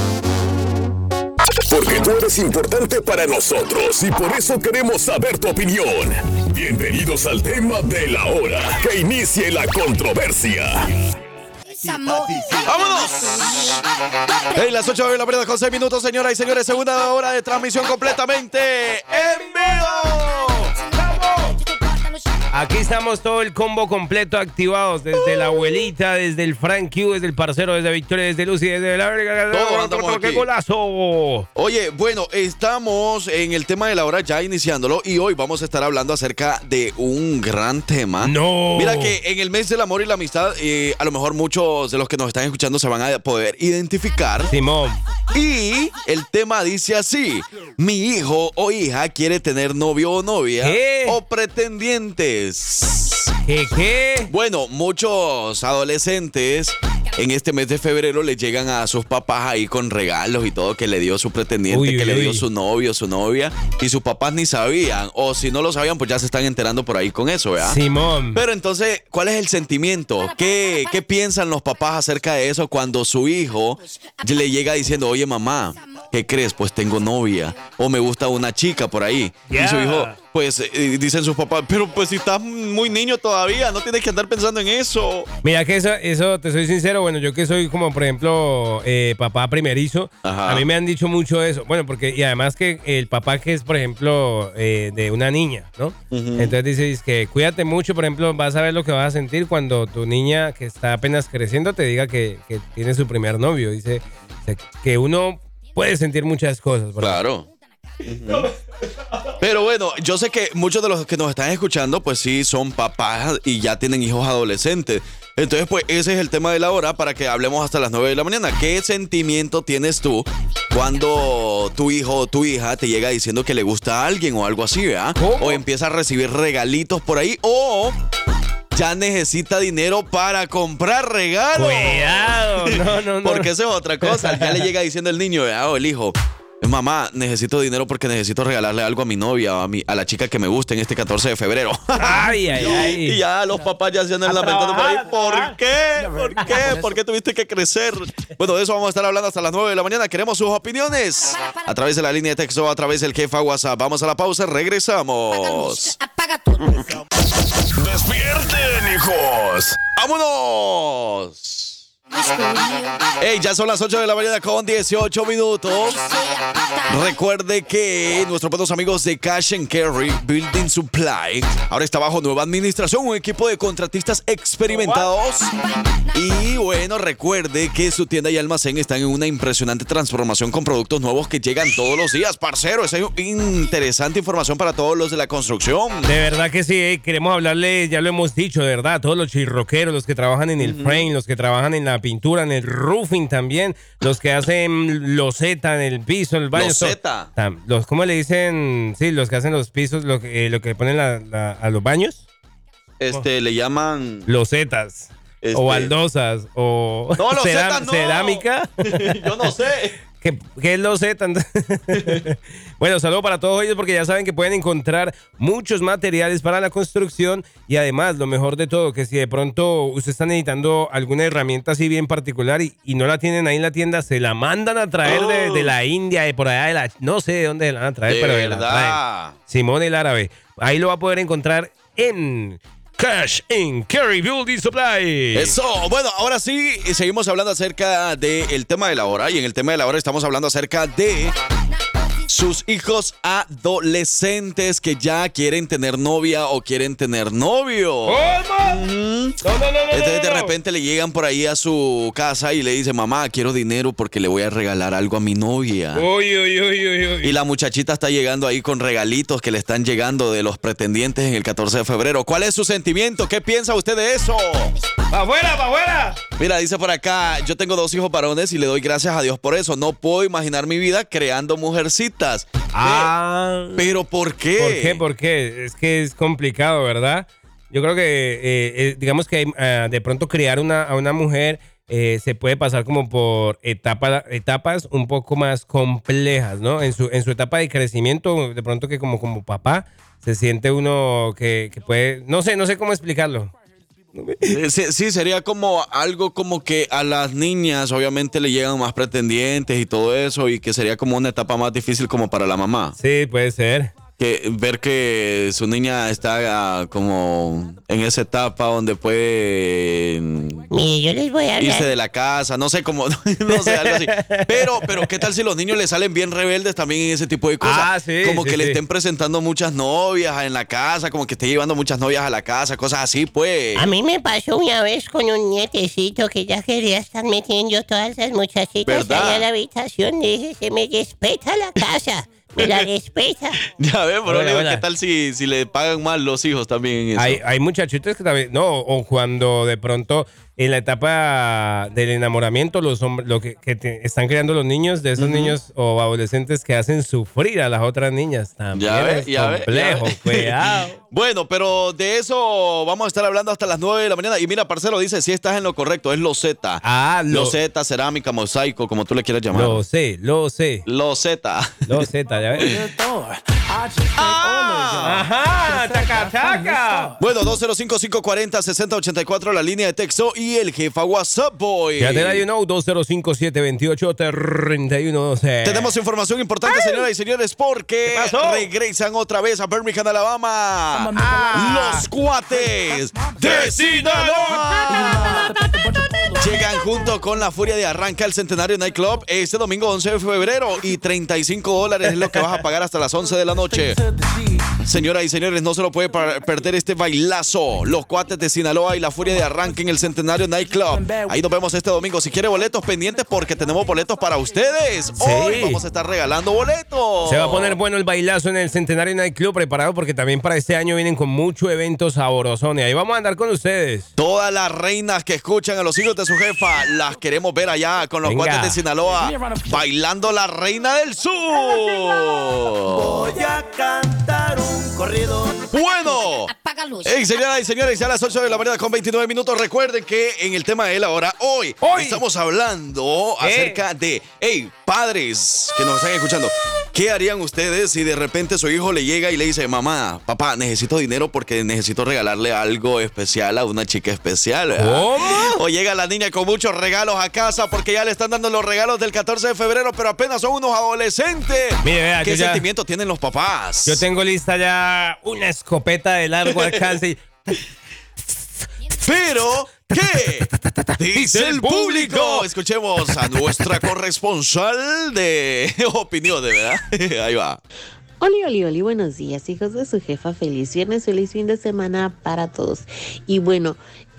Porque tú eres importante para nosotros y por eso queremos saber tu opinión. Bienvenidos al tema de la hora. Que inicie la controversia. ¡Vámonos! Hey, las 8 de la mañana con 6 minutos, señoras y señores. Segunda hora de transmisión completamente en vivo. Aquí estamos todo el combo completo activados, desde la abuelita, desde el Frank Q, desde el parcero, desde Victoria, desde Lucy, desde la andamos ¡Qué golazo! Oye, bueno, estamos en el tema de la hora ya iniciándolo y hoy vamos a estar hablando acerca de un gran tema. No. Mira que en el mes del amor y la amistad, eh, a lo mejor muchos de los que nos están escuchando se van a poder identificar. Simón. Y el tema dice así: Mi hijo o hija quiere tener novio o novia ¿Qué? o pretendientes. ¿Qué qué? Bueno, muchos adolescentes en este mes de febrero le llegan a sus papás ahí con regalos y todo que le dio su pretendiente, Uy, que le dio uy. su novio, su novia, y sus papás ni sabían, o si no lo sabían, pues ya se están enterando por ahí con eso, ¿verdad? Simón. Pero entonces, ¿cuál es el sentimiento? ¿Qué, ¿Qué piensan los papás acerca de eso cuando su hijo le llega diciendo, oye mamá, ¿qué crees? Pues tengo novia, o me gusta una chica por ahí. Y su hijo, pues eh, dicen sus papás, pero pues si estás muy niño todavía, no tienes que andar pensando en eso. Mira que eso, eso, te soy sincero, bueno, yo que soy como, por ejemplo, eh, papá primerizo, Ajá. a mí me han dicho mucho eso. Bueno, porque, y además que el papá que es, por ejemplo, eh, de una niña, ¿no? Entonces dice, dice que cuídate mucho, por ejemplo, vas a ver lo que vas a sentir cuando tu niña que está apenas creciendo te diga que, que tiene su primer novio. Dice que uno puede sentir muchas cosas. ¿verdad? Claro. Pero bueno, yo sé que muchos de los que nos están escuchando, pues sí, son papás y ya tienen hijos adolescentes. Entonces, pues ese es el tema de la hora para que hablemos hasta las 9 de la mañana. ¿Qué sentimiento tienes tú cuando tu hijo o tu hija te llega diciendo que le gusta a alguien o algo así, ¿verdad? ¿Cómo? O empieza a recibir regalitos por ahí o ya necesita dinero para comprar regalos. Cuidado, no, no, no. Porque eso es otra cosa. Ya le llega diciendo el niño, ¿verdad? o el hijo. Mamá, necesito dinero porque necesito regalarle algo a mi novia o a, mi, a la chica que me gusta en este 14 de febrero. Ay, ay, ay. Y ya los papás ya se andan lamentando por ahí. ¿Por qué? ¿Por qué? ¿Por qué tuviste que crecer? Bueno, de eso vamos a estar hablando hasta las 9 de la mañana. Queremos sus opiniones a través de la línea de texto, a través del jefa WhatsApp. Vamos a la pausa, regresamos. Apaga todo. ¡Despierten, hijos! ¡Vámonos! Hey, ya son las 8 de la mañana con 18 minutos. Recuerde que nuestros buenos amigos de Cash and Carry Building Supply ahora está bajo nueva administración, un equipo de contratistas experimentados. Y bueno, recuerde que su tienda y almacén están en una impresionante transformación con productos nuevos que llegan todos los días, parcero. Esa es interesante información para todos los de la construcción. De verdad que sí, eh, queremos hablarle, ya lo hemos dicho, de verdad, todos los chirroqueros, los que trabajan en el frame, los que trabajan en la pintura, en el roofing también, los que hacen loseta en el piso, el baño. Loseta. so- los, ¿Cómo le dicen? Sí, los que hacen los pisos, lo que, eh, lo que ponen la- la- a los baños. Este, le llaman... Losetas. Este- O baldosas. O no. cerámica. Yo no sé. ¿Qué, qué es loseta? bueno, saludo para todos ellos porque ya saben que pueden encontrar muchos materiales para la construcción y además lo mejor de todo, que si de pronto usted está necesitando alguna herramienta así bien particular y, y no la tienen ahí en la tienda, se la mandan a traer de, de la India, de por allá de la... No sé de dónde la van a traer, De pero de la traen. Simón el árabe. Ahí lo va a poder encontrar en Cash in Carry Building Supply. Eso, bueno, ahora sí, seguimos hablando acerca del tema de la hora. Y en el tema de la hora estamos hablando acerca de sus hijos adolescentes que ya quieren tener novia o quieren tener novio. Ujú. Entonces de repente le llegan por ahí a su casa y le dicen, mamá, quiero dinero porque le voy a regalar algo a mi novia. Uy, uy, uy, uy, uy. Y la muchachita está llegando ahí con regalitos que le están llegando de los pretendientes en el 14 de febrero. ¿Cuál es su sentimiento? ¿Qué piensa usted de eso? ¡Pa' afuera, pa' afuera! Mira, dice por acá, yo tengo dos hijos varones y le doy gracias a Dios por eso. No puedo imaginar mi vida creando mujercitas. Ah. ¿Pero por qué? ¿Por qué? ¿Por qué? Es que es complicado, ¿verdad? Yo creo que, eh, eh, digamos que eh, de pronto criar una, a una mujer eh, se puede pasar como por etapa- etapas un poco más complejas, ¿no? En su, en su etapa de crecimiento, de pronto que como, como papá se siente uno que, que puede, no sé, no sé cómo explicarlo. Eh, Sí, sí, sería como algo como que a las niñas obviamente le llegan más pretendientes y todo eso y que sería como una etapa más difícil como para la mamá. Sí, puede ser. Que ver que su niña está ah, como en esa etapa donde puede mm, Mire, yo les voy a hablar. irse de la casa, no sé cómo, no sé, algo así. Pero, pero ¿qué tal si los niños le salen bien rebeldes también en ese tipo de cosas? Ah, sí, como sí, que le estén presentando muchas novias en la casa, como que esté llevando muchas novias a la casa, cosas así, pues. A mí me pasó una vez con un nietecito que ya quería estar metiendo todas las muchachitas ¿Verdad? allá a la habitación. Le dije, se me respeta la casa. Me la respeta. Ya ves, digo, hola. ¿qué tal si, si le pagan mal los hijos también en eso? Hay, hay muchachitos que también, no, o cuando de pronto en la etapa del enamoramiento, los hombres, lo que, que te- están creando los niños, de esos niños o adolescentes que hacen sufrir a las otras niñas. También Ya ves, es ya ves, ya complejo, cuidado. Bueno, pero de eso vamos a estar hablando hasta las 9 de la mañana. Y mira, parcero, dice, si estás en lo correcto, es Loseta. Ah, lo, Loseta, cerámica, mosaico, como tú le quieras llamar. lo sé, lo sé, Loseta. lo sé, ya ves. Ajá, taca, taca. Bueno, 205-540-6084, la línea de texto y el jefa WhatsApp Boy. Ya te da you know, 205-728-3112. Tenemos información importante, señoras y señores, porque regresan otra vez a Birmingham, Alabama. Los cuates de Sinaloa. Llegan junto con la furia de Arranca el Centenario Nightclub este domingo 11 de febrero y 35 dólares es lo que vas a pagar hasta las 11 de la noche. Señoras y señores, no se lo puede perder este bailazo. Los cuates de Sinaloa y la furia de Arranca en el Centenario Nightclub. Ahí nos vemos este domingo. Si quiere boletos pendientes porque tenemos boletos para ustedes. Hoy vamos a estar regalando boletos. Se va a poner bueno el bailazo en el Centenario Night Club preparado porque también para este año vienen con mucho evento sabrosón y ahí vamos a andar con ustedes. Todas las reinas que escuchan a los hijos de su jefa las queremos ver allá con los Venga. cuates de Sinaloa bailando la reina del sur. Voy a cantar un corrido. Bueno. Apaga luz. Hey, señoras y señores, ya a las 8 de la mañana con 29 minutos. Recuerden que en el tema de la hora, hoy, Hoy. estamos hablando Eh. acerca de, hey, padres que nos están escuchando, ¿qué harían ustedes si de repente su hijo le llega y le dice, mamá, papá, necesito dinero porque necesito regalarle algo especial a una chica especial? ¿verdad?" ¿Cómo? O llega la niña con muchos regalos a casa porque ya le están dando los regalos del 14 de febrero, pero apenas son unos adolescentes. Mire, vea, ¿Qué yo ya- sentimiento tienen los papás? Yo tengo lista ya una escopeta de largo alcance. y- Pero, ¿qué? Dice el público. Escuchemos a nuestra corresponsal de opiniones, ¿verdad? Ahí va. Oli, oli, oli, buenos días, hijos de su jefa. Feliz viernes, feliz fin de semana para todos. Y bueno,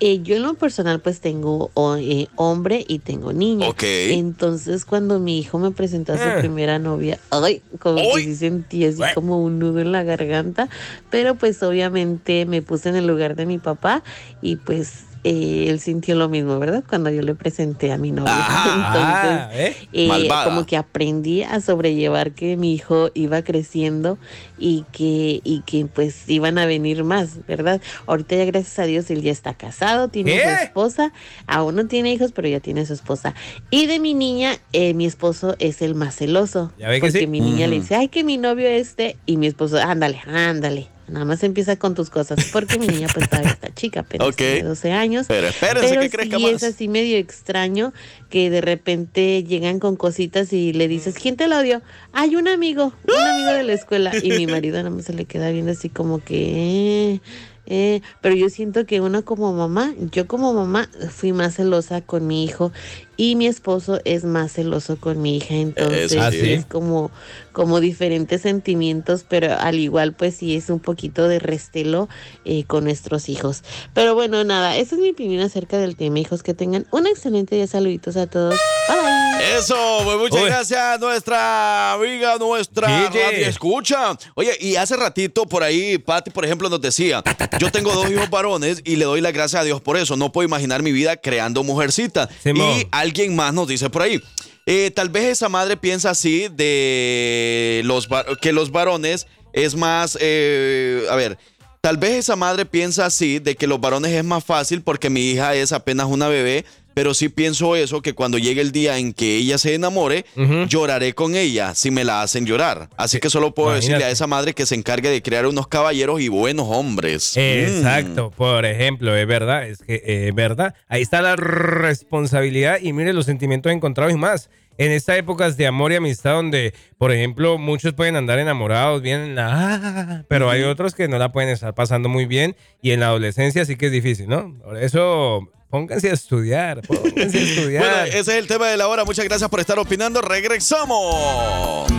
eh, yo en lo personal pues tengo eh, hombre y tengo niña. Ok. Entonces cuando mi hijo me presentó a su Ah. primera novia, ay, como que sí sentí así como un nudo en la garganta. Pero pues obviamente me puse en el lugar de mi papá y pues eh, él sintió lo mismo, ¿verdad? Cuando yo le presenté a mi novia. Ah, ¿eh? Eh, como que aprendí a sobrellevar que mi hijo iba creciendo y que, y que pues iban a venir más, ¿verdad? Ahorita ya gracias a Dios él ya está casado, tiene su esposa, aún no tiene hijos, pero ya tiene su esposa. Y de mi niña, eh, mi esposo es el más celoso. ¿Ya ve que porque sí? mi niña le Ujú. dice, ay, que mi novio este, y mi esposo, ándale, ándale. Nada más empieza con tus cosas, porque mi niña pues todavía está chica, pero Ok. tiene 12 años. Pero espérense Pero que crezca sí más. es así medio extraño que de repente llegan con cositas y le dices, ¿quién te lo dio? Hay un amigo, un amigo de la escuela. Y mi marido nada más se le queda viendo así como que... eh, eh. Pero yo siento que uno como mamá, yo como mamá fui más celosa con mi hijo y mi esposo es más celoso con mi hija. Entonces sí. es como, como diferentes sentimientos, pero al igual pues sí es un poquito de restelo eh, con nuestros hijos. Pero bueno, nada, esa es mi opinión acerca del tema, hijos. Que tengan un excelente día. Saluditos a todos. Bye bye. Eso, pues muchas Uy. gracias nuestra amiga, nuestra Gigi. radio escucha. Oye, y hace ratito por ahí, Patti, por ejemplo, nos decía, yo tengo dos hijos varones y le doy las gracias a Dios por eso. No puedo imaginar mi vida creando mujercita. Simón. Y alguien más nos dice por ahí. eh, tal vez esa madre piensa así de los que los varones es más, eh, a ver, tal vez esa madre piensa así de que los varones es más fácil porque mi hija es apenas una bebé, pero sí pienso eso que cuando llegue el día en que ella se enamore, lloraré con ella si me la hacen llorar. Así que solo puedo decirle a esa madre que se encargue de crear unos caballeros y buenos hombres. Exacto, por ejemplo, es verdad, es que eh, es verdad. Ahí está la responsabilidad y mire los sentimientos encontrados y más. en estas épocas de amor y amistad donde, por ejemplo, muchos pueden andar enamorados, bien en la... ah, pero hay otros que no la pueden estar pasando muy bien y en la adolescencia sí que es difícil, ¿no? Por eso, pónganse a estudiar, pónganse a estudiar. Bueno, ese es el tema de la hora. Muchas gracias por estar opinando. Regresamos.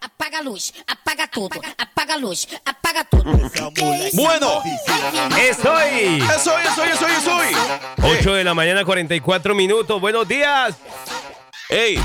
Apaga luz, apaga tudo, apaga luz, apaga tudo. Bueno, ¡Estoy! Eso, eso, eso, eso. 8 de la mañana, 44 minutos. Buenos días. ¡Ey!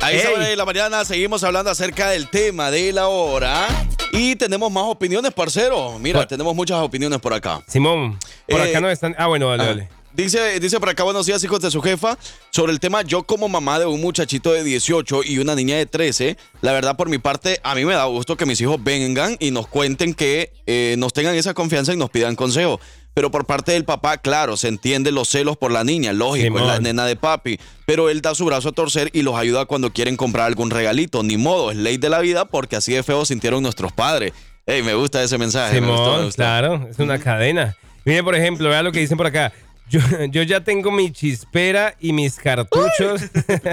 Ahí sobre la mañana seguimos hablando acerca del tema de la hora. Y tenemos más opiniones, parcero. Mira, tenemos muchas opiniones por acá. Simón, por Eh, acá no están. Ah, bueno, dale, Ah, dale. Dice, dice por acá, buenos días, hijos de su jefa. Sobre el tema, yo como mamá de un muchachito de 18 y una niña de 13, la verdad, por mi parte, a mí me da gusto que mis hijos vengan y nos cuenten que eh, nos tengan esa confianza y nos pidan consejo. Pero por parte del papá, claro, se entiende los celos por la niña, lógico, es la nena de papi. Pero él da su brazo a torcer y los ayuda cuando quieren comprar algún regalito. Ni modo, es ley de la vida porque así de feo sintieron nuestros padres. Ey, me gusta ese mensaje. me gustó, me Simón, gustó. claro, es una cadena. Mire, por ejemplo, vea lo que dicen por acá. Yo, yo ya tengo mi chispera y mis cartuchos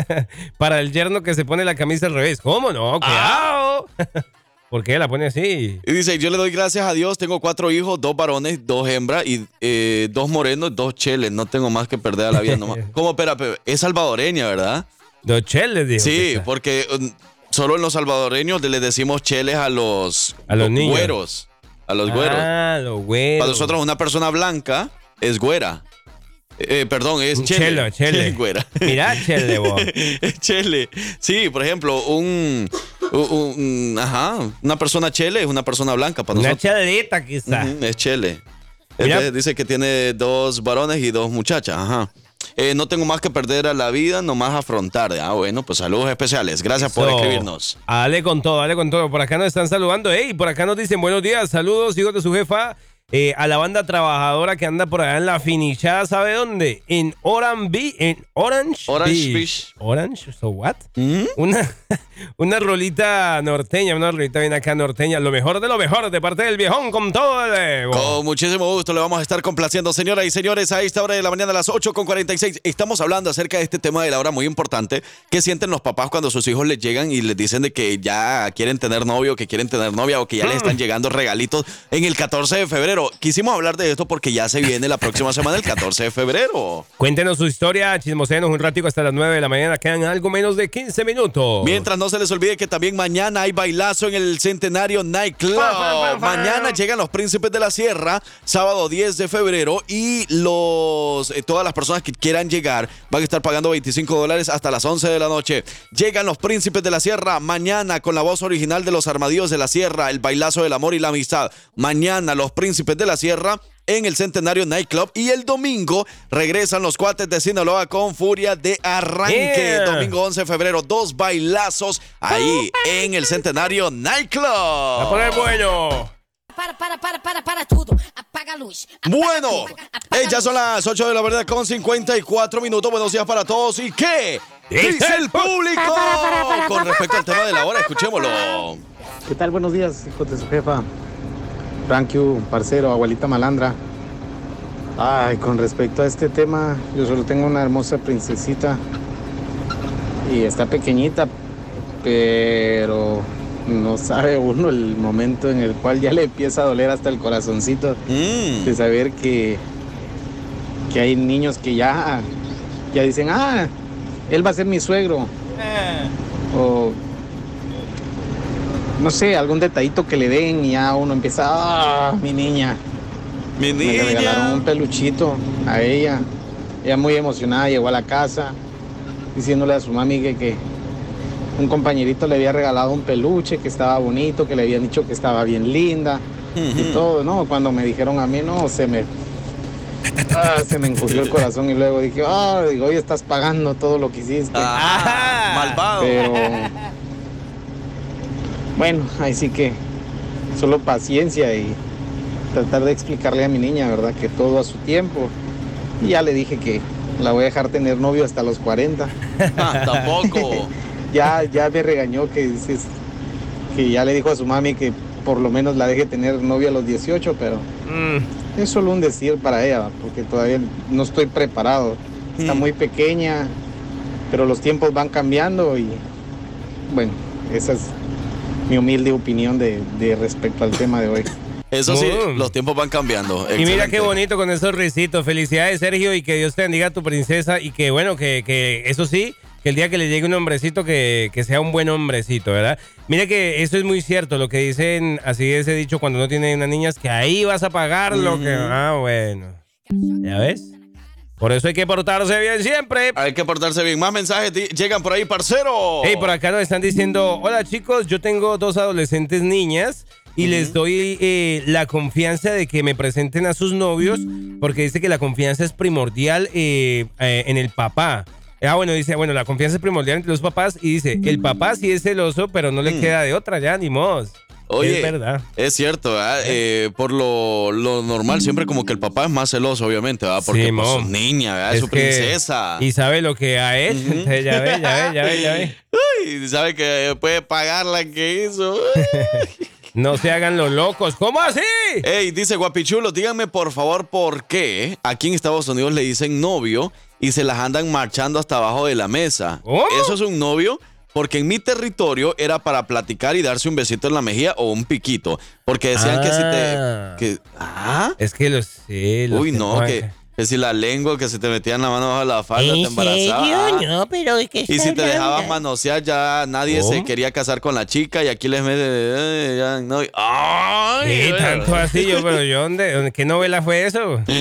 para el yerno que se pone la camisa al revés. ¿Cómo no? Cuidado. ¿Por qué la pone así? Y dice, yo le doy gracias a Dios, tengo cuatro hijos, dos varones, dos hembras y eh, dos morenos, dos cheles. No tengo más que perder a la vida nomás. ¿Cómo, espera? Es salvadoreña, ¿verdad? Dos cheles, dijo. Sí, porque um, solo en los salvadoreños le decimos cheles a los, A los niños. güeros. A los güeros. Ah, los güeros. Para nosotros una persona blanca es güera. Eh, perdón, es chele. chelo, chele. Es güera. Mira, chele, vos. Es chele. Sí, por ejemplo, un, un- un- ajá, una persona chele es una persona blanca para Una nosotros. chelita, quizá. Ujú, es chele. Este dice que tiene dos varones y dos muchachas. Ajá. Eh, no tengo más que perder a la vida, nomás afrontar. Ah, bueno, pues saludos especiales. Gracias por escribirnos. Dale con todo, dale con todo. Por acá nos están saludando. Ey, por acá nos dicen buenos días, saludos, hijos de su jefa. eh, a la banda trabajadora que anda por allá en la finichada, ¿sabe dónde? En Orange Beach. En Orange, Orange Beach. Beach. Orange, so what? Una, una rolita norteña, una rolita bien acá norteña. Lo mejor de lo mejor de parte del viejón con todo el. Con muchísimo gusto le vamos a estar complaciendo, señoras y señores, a esta hora de la mañana a las 8 con 46. Estamos hablando acerca de este tema de la hora muy importante. ¿Qué sienten los papás cuando sus hijos les llegan y les dicen de que ya quieren tener novio, que quieren tener novia o que ya les están llegando regalitos en el 14 de febrero? Quisimos hablar de esto porque ya se viene la próxima semana, el 14 de febrero. Cuéntenos su historia, chismosenos un ratico hasta las 9 de la mañana. Quedan algo menos de 15 minutos. Mientras no se les olvide que también mañana hay bailazo en el Centenario Nightclub. Mañana llegan los Príncipes de la Sierra, sábado 10 de febrero, y los eh, todas las personas que quieran llegar van a estar pagando 25 dólares hasta las 11 de la noche. Llegan los Príncipes de la Sierra mañana con la voz original de los Armadillos de la Sierra, el bailazo del amor y la amistad. Mañana los Príncipes de la Sierra en el Centenario Nightclub y el domingo regresan los cuates de Sinaloa con Furia de Arranque. Yeah. Domingo 11 de febrero, dos bailazos ahí en el Centenario Nightclub. A poner bueno. Para, para, para, para, para tudo. Apaga luz. Bueno, eh, ya son las 8 de la verdad con 54 minutos. Buenos días para todos. ¿Y qué dice el público? Con respecto al tema de la hora, escuchémoslo. ¿Qué tal? Buenos días, hijos de su jefa. Thank you, parcero, abuelita malandra. Ay, con respecto a este tema, yo solo tengo una hermosa princesita. Y está pequeñita, pero no sabe uno el momento en el cual ya le empieza a doler hasta el corazoncito de saber que, que hay niños que ya, ya dicen, ah, él va a ser mi suegro. O no sé, algún detallito que le den y ya uno empieza, ah, mi niña. Mi Me regalaron un peluchito a ella. Ella muy emocionada llegó a la casa diciéndole a su mami que, que un compañerito le había regalado un peluche, que estaba bonito, que le habían dicho que estaba bien linda y todo, ¿no? Cuando me dijeron a mí, no, se me... ah, se me encogió el corazón y luego dije, ah, digo, hoy estás pagando todo lo que hiciste. Ah, malvado. Pero bueno, ahí sí que solo paciencia y tratar de explicarle a mi niña, ¿verdad? Que todo a su tiempo. Y ya le dije que la voy a dejar tener novio hasta los 40. Ah, tampoco. ya, ya me regañó que que ya le dijo a su mami que por lo menos la deje tener novio a los 18, pero es solo un decir para ella, porque todavía no estoy preparado. Está Mm. muy pequeña, pero los tiempos van cambiando y bueno, esa es mi humilde opinión de, de respecto al tema de hoy. Eso sí, los tiempos van cambiando. Y mira qué bonito con esos risitos. Felicidades, Sergio, y que Dios te bendiga a tu princesa. Y que bueno, que, que eso sí, que el día que le llegue un hombrecito, que, que sea un buen hombrecito, ¿verdad? Mira que eso es muy cierto, lo que dicen, así es he dicho cuando no tiene una niña, es que ahí vas a pagar lo que... Ah, bueno. ¿Ya ves? Por eso hay que portarse bien siempre. Hay que portarse bien. Más mensajes llegan por ahí, parcero. Hey, por acá nos están diciendo, hola chicos, yo tengo dos adolescentes niñas y les doy eh, la confianza de que me presenten a sus novios porque dice que la confianza es primordial eh, eh, en el papá. Ah, bueno, dice, bueno, la confianza es primordial entre los papás y dice, el papá sí es celoso, pero no le queda de otra, ya, ni modo. Oye, Es verdad. es cierto, ¿verdad? Eh, por lo, lo normal, siempre como que el papá es más celoso, obviamente, ¿verdad? Porque Sí, pues, su niña, ¿verdad? Es su princesa. Y sabe lo que ha hecho, entonces ya ve, ya ve, ya ve, ya ve. Uy, sabe que puede pagar la que hizo. No se hagan los locos, ¿cómo así? Ey, dice Guapichulo, díganme por favor por qué aquí en Estados Unidos le dicen novio y se las andan marchando hasta abajo de la mesa. ¿Eso es un novio? Porque en mi territorio era para platicar y darse un besito en la mejilla o un piquito. Porque decían que si Ah. te... Que, ¿Ah? Es que los sí, los Uy, no, que, que si la lengua, que si te metían la mano bajo la falda, te ¿En embarazaba. serio? No, pero ¿qué Y si te dejaban manosear, ya nadie se quería casar con la chica y aquí les mete. eh, ya, no, ¡Ay! Sí, tanto así, yo, pero yo, ¿dónde, ¿qué novela fue eso?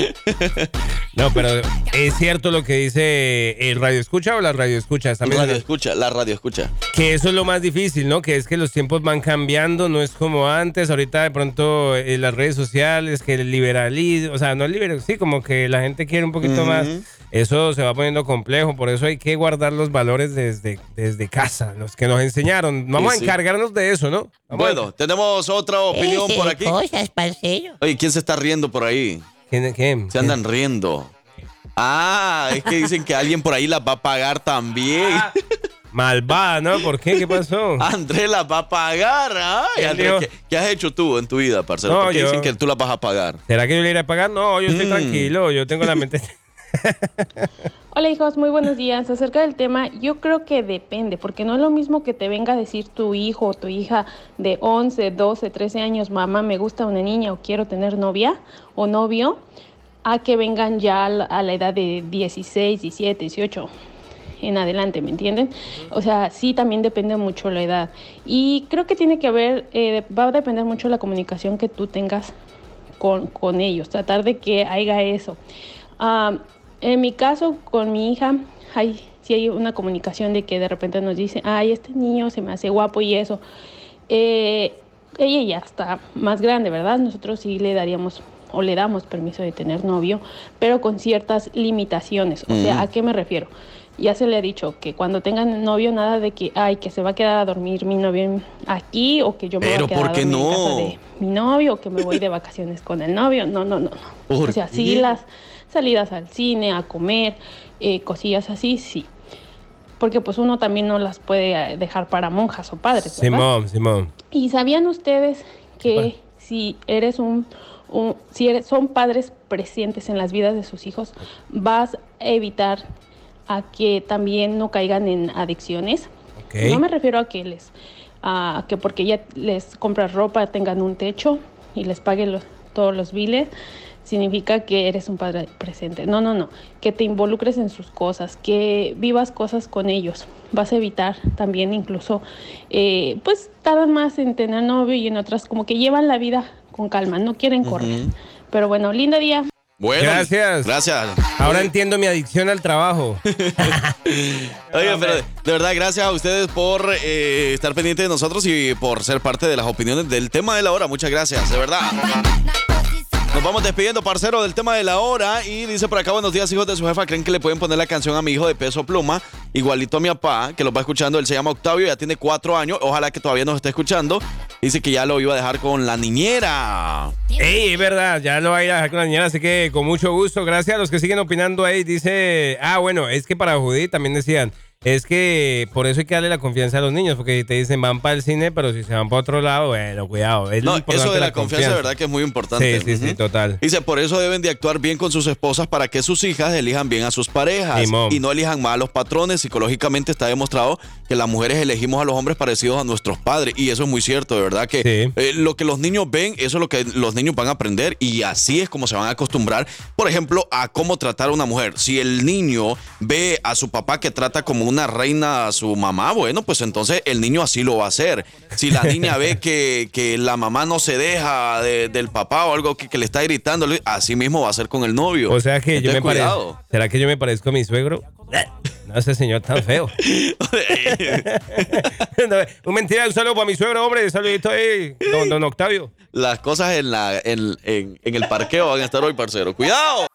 No, pero es cierto lo que dice el radio escucha o la radio escucha. Está Radio escucha, la radio escucha. Que eso es lo más difícil, ¿no? Que es que los tiempos van cambiando, no es como antes. Ahorita de pronto en las redes sociales, que el liberalismo, o sea, no el liberalismo, sí, como que la gente quiere un poquito Ujú. más. Eso se va poniendo complejo, por eso hay que guardar los valores desde, desde casa, los que nos enseñaron. Vamos Sí, a sí. encargarnos de eso, ¿no? Vamos a- Bueno, tenemos otra opinión Ese por aquí. cosas, parcero. Oye, ¿quién se está riendo por ahí? ¿Quién, quién? Se andan riendo. Ah, es que dicen que alguien por ahí las va a pagar también. Ah. Malvada, ¿no? ¿Por qué? ¿Qué pasó? Andrés las va a pagar. Ay, ¿Quién Andrés, dijo? ¿qué, qué has hecho tú en tu vida, parcero? No, ¿Por qué yo- dicen que tú las vas a pagar? ¿Será que yo le iré a pagar? No, yo estoy Mm. tranquilo, yo tengo la mente. Hola hijos, muy buenos días. Acerca del tema, yo creo que depende, porque no es lo mismo que te venga a decir tu hijo o tu hija de 11, 12, 13 años, mamá, me gusta una niña o quiero tener novia o novio, a que vengan ya a la, a la edad de 16, 17, 18 en adelante, ¿me entienden? O sea, sí también depende mucho la edad. Y creo que tiene que ver, eh, va a depender mucho la comunicación que tú tengas con, con ellos, tratar de que haya eso. Ah, en mi caso, con mi hija, hay, sí hay una comunicación de que de repente nos dice, ay, este niño se me hace guapo y eso. Eh, ella ya está más grande, ¿verdad? Nosotros sí le daríamos o le damos permiso de tener novio, pero con ciertas limitaciones. O sea. ¿a qué me refiero? Ya se le ha dicho que cuando tengan novio, nada de que, ay, que se va a quedar a dormir mi novio aquí o que yo me Pero voy a quedar ¿por a dormir en casa no? de mi novio o que me voy de vacaciones con el novio. No, no, no. no. ¿Por o sea, sí qué? las salidas al cine, a comer, eh, cosillas así, sí. Porque pues uno también no las puede eh, dejar para monjas o padres. ¿verdad? Simón, Simón. ¿Y sabían ustedes que si eres un, un- si eres, son padres presentes en las vidas de sus hijos, vas a evitar a que también no caigan en adicciones? No me refiero a que les, a que porque ya les compras ropa tengan un techo y les paguen los- todos los biles, significa que eres un padre presente. No, no, no. Que te involucres en sus cosas, que vivas cosas con ellos. Vas a evitar también incluso, eh, pues tardan más en tener novio y en otras como que llevan la vida con calma, no quieren correr. Ujú. Pero bueno, lindo día. Bueno, Gracias. Gracias. Ahora entiendo mi adicción al trabajo. Oye, pero de de verdad, gracias a ustedes por eh, estar pendientes de nosotros y por ser parte de las opiniones del tema de la hora. Muchas gracias, de verdad. Nos vamos despidiendo, parcero, del tema de la hora. Y dice por acá, buenos días, hijos de su jefa. ¿Creen que le pueden poner la canción a mi hijo de peso pluma? Igualito a mi papá, que lo va escuchando. Él se llama Octavio, ya tiene cuatro años. Ojalá que todavía nos esté escuchando. Dice que ya lo iba a dejar con la niñera. Ey, es verdad, ya lo va a ir a dejar con la niñera, así que con mucho gusto. Gracias a los que siguen opinando ahí. Dice, ah, bueno, es que para Judith también decían, Es que por eso hay que darle la confianza a los niños, porque te dicen van para el cine, pero si se van para otro lado, bueno, cuidado. Es No, eso de la, confianza, de verdad que es muy importante. Sí, sí, sí, total. Dice, por eso deben de actuar bien con sus esposas para que sus hijas elijan bien a sus parejas Simón. y no elijan mal a los patrones. Psicológicamente está demostrado que las mujeres elegimos a los hombres parecidos a nuestros padres y eso es muy cierto, de verdad que eh, lo que los niños ven, eso es lo que los niños van a aprender y así es como se van a acostumbrar, por ejemplo, a cómo tratar a una mujer. Si el niño ve a su papá que trata como una reina a su mamá, bueno, pues entonces el niño así lo va a hacer. Si la niña ve que, que la mamá no se deja de- del papá o algo que, que le está gritando, así mismo va a ser con el novio. O sea que yo Entonces, me cuidado. parezco. ¿Será que yo me parezco a mi suegro? No, ese señor tan feo. Un mentira, un saludo para mi suegro, hombre. Saludito ahí, don, don Octavio. Las cosas en, la, en, en- en el parqueo van a estar hoy, parcero. ¡Cuidado!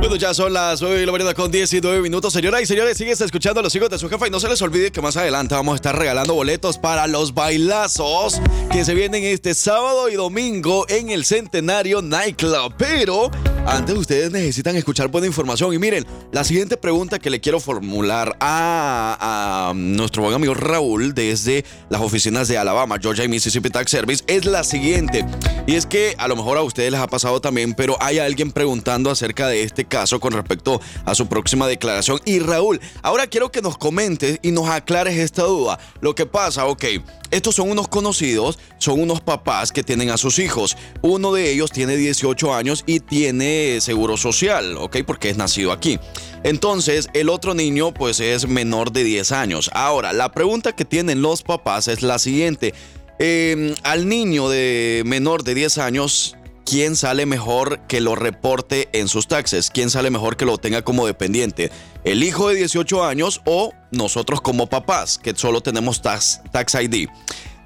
Bueno, ya son las 9 de la mañana con 19 minutos. Señoras y señores, sigues escuchando a los hijos de su jefa y no se les olvide que más adelante vamos a estar regalando boletos para los bailazos que se vienen este sábado y domingo en el Centenario Nightclub. Pero antes ustedes necesitan escuchar buena información. Y miren, la siguiente pregunta que le quiero formular a, a nuestro buen amigo Raúl desde las oficinas de Alabama, Georgia y Mississippi Tax Service es la siguiente. Y es que a lo mejor a ustedes les ha pasado también, pero hay alguien preguntando acerca de este caso con respecto a su próxima declaración. Y Raúl, ahora quiero que nos comentes y nos aclares esta duda. Lo que pasa, ok, estos son unos conocidos, son unos papás que tienen a sus hijos. Uno de ellos tiene 18 años y tiene seguro social, ok, porque es nacido aquí. Entonces, el otro niño pues es menor de 10 años. Ahora, la pregunta que tienen los papás es la siguiente. Eh, al niño de menor de 10 años, ¿quién sale mejor que lo reporte en sus taxes? ¿Quién sale mejor que lo tenga como dependiente? ¿El hijo de 18 años o nosotros como papás, que solo tenemos tax, tax ID?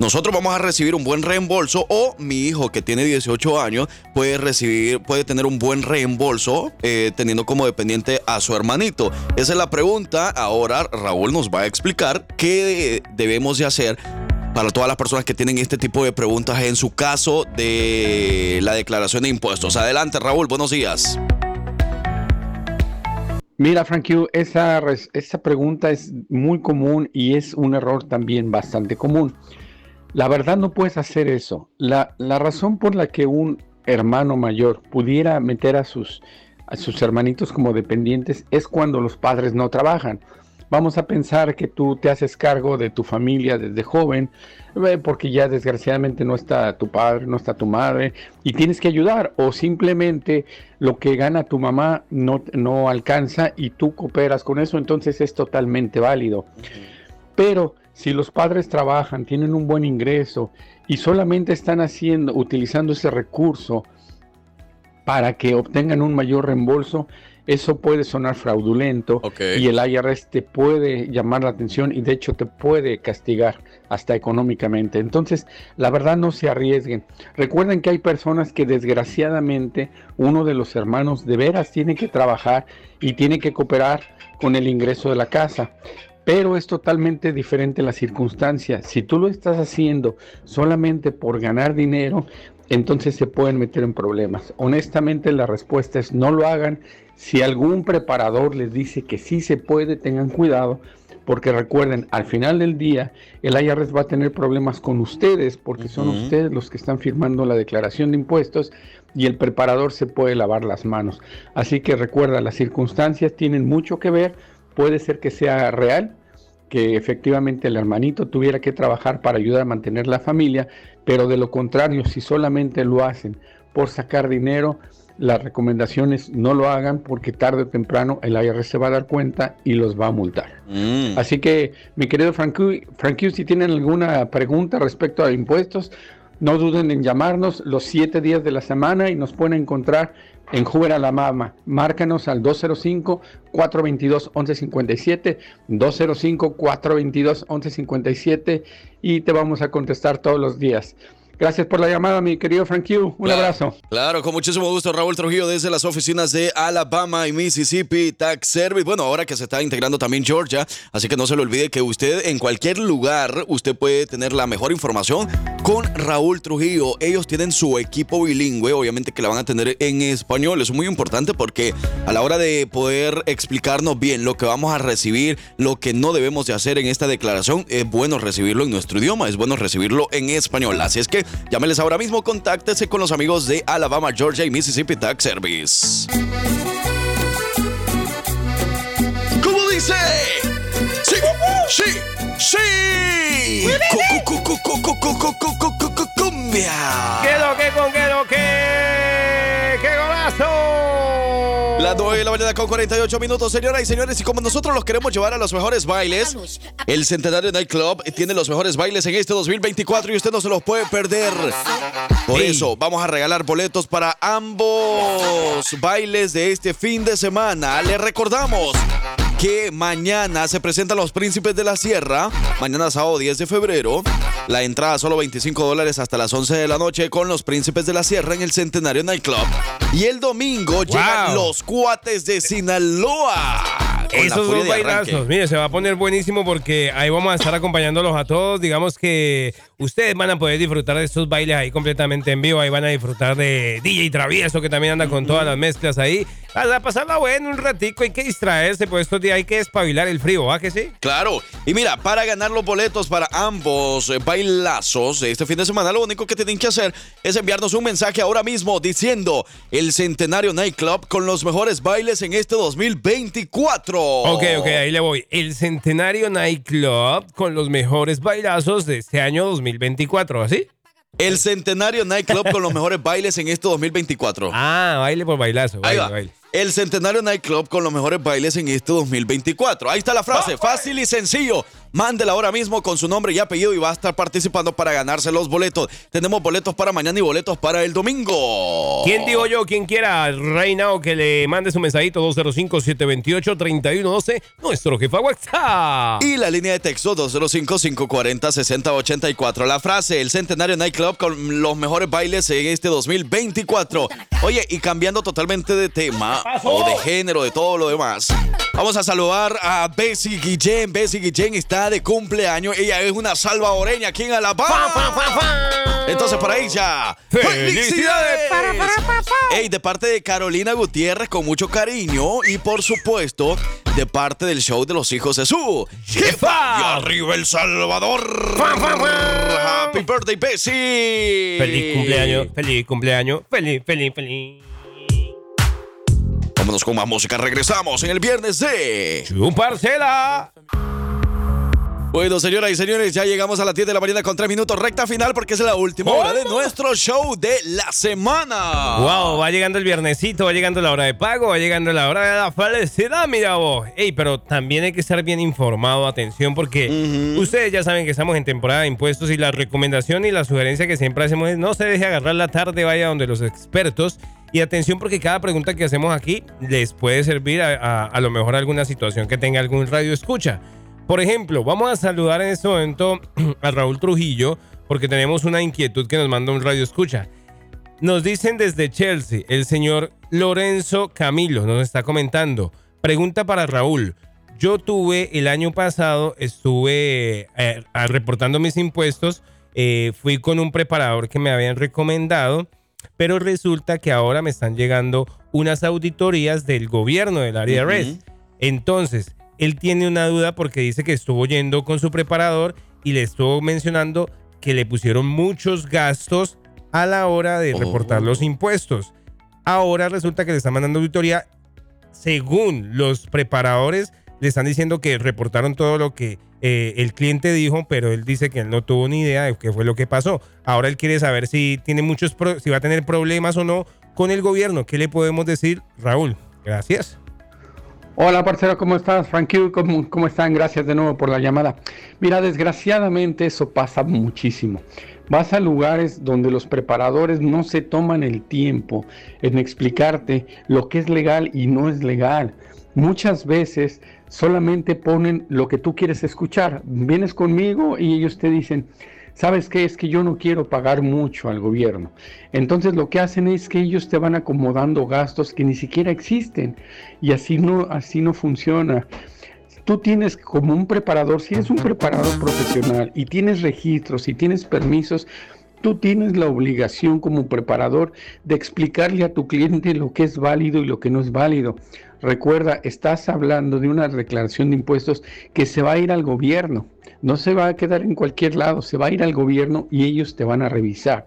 Nosotros vamos a recibir un buen reembolso o mi hijo que tiene 18 años puede recibir, puede tener un buen reembolso eh, teniendo como dependiente a su hermanito. Esa es la pregunta. Ahora Raúl nos va a explicar qué debemos de hacer para todas las personas que tienen este tipo de preguntas en su caso de la declaración de impuestos. Adelante Raúl, buenos días. Mira, Frank, esa, esa pregunta es muy común y es un error también bastante común. La verdad no puedes hacer eso. La, la razón por la que un hermano mayor pudiera meter a sus, a sus hermanitos como dependientes es cuando los padres no trabajan. Vamos a pensar que tú te haces cargo de tu familia desde joven, porque ya desgraciadamente no está tu padre, no está tu madre, y tienes que ayudar, o simplemente lo que gana tu mamá no, no alcanza y tú cooperas con eso, entonces es totalmente válido. Pero si los padres trabajan, tienen un buen ingreso y solamente están haciendo, utilizando ese recurso para que obtengan un mayor reembolso, eso puede sonar fraudulento y el IRS te puede llamar la atención y de hecho te puede castigar hasta económicamente. Entonces, la verdad no se arriesguen. Recuerden que hay personas que desgraciadamente uno de los hermanos de veras tiene que trabajar y tiene que cooperar con el ingreso de la casa. Pero es totalmente diferente la circunstancia. Si tú lo estás haciendo solamente por ganar dinero, entonces se pueden meter en problemas. Honestamente la respuesta es no lo hagan. Si algún preparador les dice que sí se puede, tengan cuidado, porque recuerden, al final del día el IRS va a tener problemas con ustedes, porque son ustedes los que están firmando la declaración de impuestos y el preparador se puede lavar las manos. Así que recuerda, las circunstancias tienen mucho que ver, puede ser que sea real, que efectivamente el hermanito tuviera que trabajar para ayudar a mantener la familia, pero de lo contrario, si solamente lo hacen por sacar dinero, las recomendaciones no lo hagan porque tarde o temprano el IRS se va a dar cuenta y los va a multar. Así que, mi querido Frankie, si tienen alguna pregunta respecto a impuestos, no duden en llamarnos los siete días de la semana y nos pueden encontrar en Hoover, Alabama. Márcanos al 205-422-1157, 205-422-1157 y te vamos a contestar todos los días. Gracias por la llamada, mi querido Frank Yu. Un Claro. abrazo. Claro, con muchísimo gusto, Raúl Trujillo, desde las oficinas de Alabama y Mississippi Tax Service. Bueno, ahora que se está integrando también Georgia, así que no se le olvide que usted en cualquier lugar, usted puede tener la mejor información con Raúl Trujillo. Ellos tienen su equipo bilingüe, obviamente que la van a tener en español. Eso es muy importante porque a la hora de poder explicarnos bien lo que vamos a recibir, lo que no debemos de hacer en esta declaración, es bueno recibirlo en nuestro idioma, es bueno recibirlo en español. Así es que Llámeles ahora mismo, contáctese con los amigos de Alabama, Georgia y Mississippi Tax Service. ¿Cómo dice? Sí, sí, sí. ¿Qué que con mañana con 48 minutos, señoras y señores, y como nosotros los queremos llevar a los mejores bailes, el Centenario Night Club tiene los mejores bailes en este 2024 y usted no se los puede perder. Por eso, vamos a regalar boletos para ambos bailes de este fin de semana. Les recordamos que mañana se presentan los Príncipes de la Sierra, mañana sábado 10 de febrero. La entrada solo 25 dólares hasta las 11 de la noche con los Príncipes de la Sierra en el Centenario Night Club. Y el domingo llegan los cuates de Sinaloa. Esos dos bailazos, mire, se va a poner buenísimo porque ahí vamos a estar acompañándolos a todos. Digamos que ustedes van a poder disfrutar de estos bailes ahí completamente en vivo. Ahí van a disfrutar de DJ Travieso, que también anda con todas las mezclas ahí. A pasarla bueno un ratico, hay que distraerse, pues estos días hay que espabilar el frío, ¿va que sí? Claro. Y mira, para ganar los boletos para ambos eh, bailazos de este fin de semana, lo único que tienen que hacer es enviarnos un mensaje ahora mismo diciendo el Centenario Night Club con los mejores bailes en este 2024. Ok, ok, ahí le voy. El Centenario Night Club con los mejores bailazos de este año 2024, ¿así? El Centenario Night Club con los mejores bailes en este 2024. Ah, baile por bailazo. Ahí Baile, va. baile. El Centenario Night Club con los mejores bailes en este 2024. Ahí está la frase, fácil y sencillo. Mándela ahora mismo con su nombre y apellido y va a estar participando para ganarse los boletos. Tenemos boletos para mañana y boletos para el domingo. ¿Quién digo yo? Quien quiera, Reina, o que le mande su mensajito 205-728-3112, nuestro jefa WhatsApp. Y la línea de texto 205-540-6084. La frase, el Centenario Night Club con los mejores bailes en este 2024. Oye, y cambiando totalmente de tema o de género, de todo lo demás. Vamos a saludar a Bessie Guillén. Bessie Guillén está de cumpleaños. Ella es una salvadoreña aquí en Alabama. Entonces, para ella, ¡felicidades! Ey, de parte de Carolina Gutiérrez, con mucho cariño. Y por supuesto, de parte del show de los hijos de su jefa. Y arriba El Salvador. Happy birthday, Bessie. Feliz cumpleaños, feliz cumpleaños, feliz, feliz, feliz. Vámonos con más música. Regresamos en el viernes de Chuparcela. Bueno, señoras y señores, ya llegamos a las 10 de la mañana con 3 minutos recta final porque es la última hora de nuestro show de la semana. Wow, va llegando el viernesito, va llegando la hora de pago, va llegando la hora de la felicidad, mira vos. Ey, pero también hay que estar bien informado, atención, porque ustedes ya saben que estamos en temporada de impuestos y la recomendación y la sugerencia que siempre hacemos es no se deje agarrar la tarde, vaya donde los expertos. Y atención porque cada pregunta que hacemos aquí les puede servir a, a- a lo mejor alguna situación que tenga algún radio escucha. Por ejemplo, vamos a saludar en este momento a Raúl Trujillo porque tenemos una inquietud que nos manda un radio escucha. Nos dicen desde Chelsea, el señor Lorenzo Camilo nos está comentando. Pregunta para Raúl. Yo tuve el año pasado, estuve eh, reportando mis impuestos, eh, fui con un preparador que me habían recomendado, pero resulta que ahora me están llegando unas auditorías del gobierno del área. RES. Entonces, él tiene una duda porque dice que estuvo yendo con su preparador y le estuvo mencionando que le pusieron muchos gastos a la hora de reportar los impuestos. Ahora resulta que le están mandando auditoría. Según los preparadores, le están diciendo que reportaron todo lo que eh, el cliente dijo, pero él dice que él no tuvo ni idea de qué fue lo que pasó. Ahora él quiere saber si tiene muchos, pro- si va a tener problemas o no con el gobierno. ¿Qué le podemos decir, Raúl? Gracias. Hola, parcero, ¿cómo estás? Frank Q, ¿cómo, ¿cómo están? Gracias de nuevo por la llamada. Mira, desgraciadamente eso pasa muchísimo. Vas a lugares donde los preparadores no se toman el tiempo en explicarte lo que es legal y no es legal. Muchas veces solamente ponen lo que tú quieres escuchar. Vienes conmigo y ellos te dicen, ¿sabes qué? Es que yo no quiero pagar mucho al gobierno. Entonces lo que hacen es que ellos te van acomodando gastos que ni siquiera existen y así no, así no funciona. tú tienes como un preparador, si eres un preparador profesional y tienes registros y tienes permisos, tú tienes la obligación como preparador de explicarle a tu cliente lo que es válido y lo que no es válido. Recuerda, estás hablando de una declaración de impuestos que se va a ir al gobierno, no se va a quedar en cualquier lado, se va a ir al gobierno y ellos te van a revisar.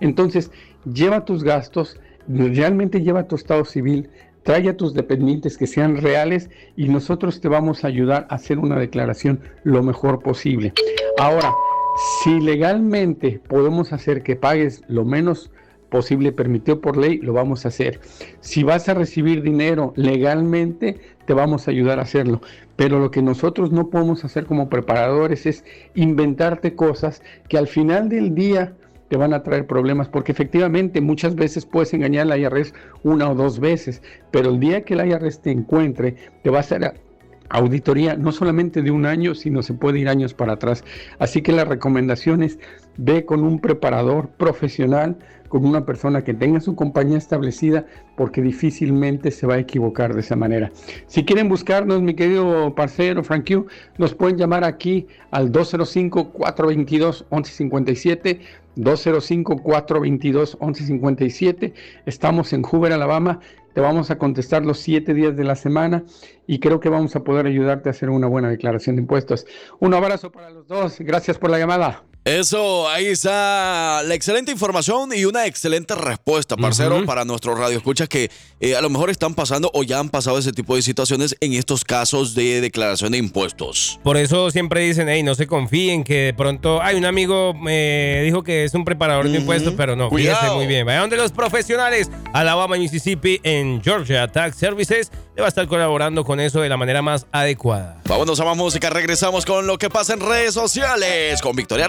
Entonces, lleva tus gastos, realmente lleva tu estado civil, trae a tus dependientes que sean reales y nosotros te vamos a ayudar a hacer una declaración lo mejor posible. Ahora, si legalmente podemos hacer que pagues lo menos posible permitido por ley, lo vamos a hacer. Si vas a recibir dinero legalmente, te vamos a ayudar a hacerlo. Pero lo que nosotros no podemos hacer como preparadores es inventarte cosas que al final del día te van a traer problemas, porque efectivamente muchas veces puedes engañar al IRS una o dos veces, pero el día que el IRS te encuentre, te va a hacer auditoría no solamente de un año, sino se puede ir años para atrás. Así que la recomendación es ve con un preparador profesional, con una persona que tenga su compañía establecida, porque difícilmente se va a equivocar de esa manera. Si quieren buscarnos, mi querido parcero Frank nos pueden llamar aquí al 205-422-1157. 205-422-1157. Estamos en Hoover, Alabama. Te vamos a contestar los siete días de la semana y creo que vamos a poder ayudarte a hacer una buena declaración de impuestos. Un abrazo para los dos. Gracias por la llamada. Eso, ahí está la excelente información y una excelente respuesta, parcero, para nuestros radioescuchas que eh, a lo mejor están pasando o ya han pasado ese tipo de situaciones en estos casos de declaración de impuestos. Por eso siempre dicen, hey, no se confíen, que de pronto, hay un amigo me dijo que es un preparador de impuestos, pero no, fíjese Cuidado. muy bien. Vayan de los profesionales, Alabama, Mississippi, en Georgia Tax Services, le va a estar colaborando con eso de la manera más adecuada. Vámonos a más música, regresamos con lo que pasa en redes sociales con Victoria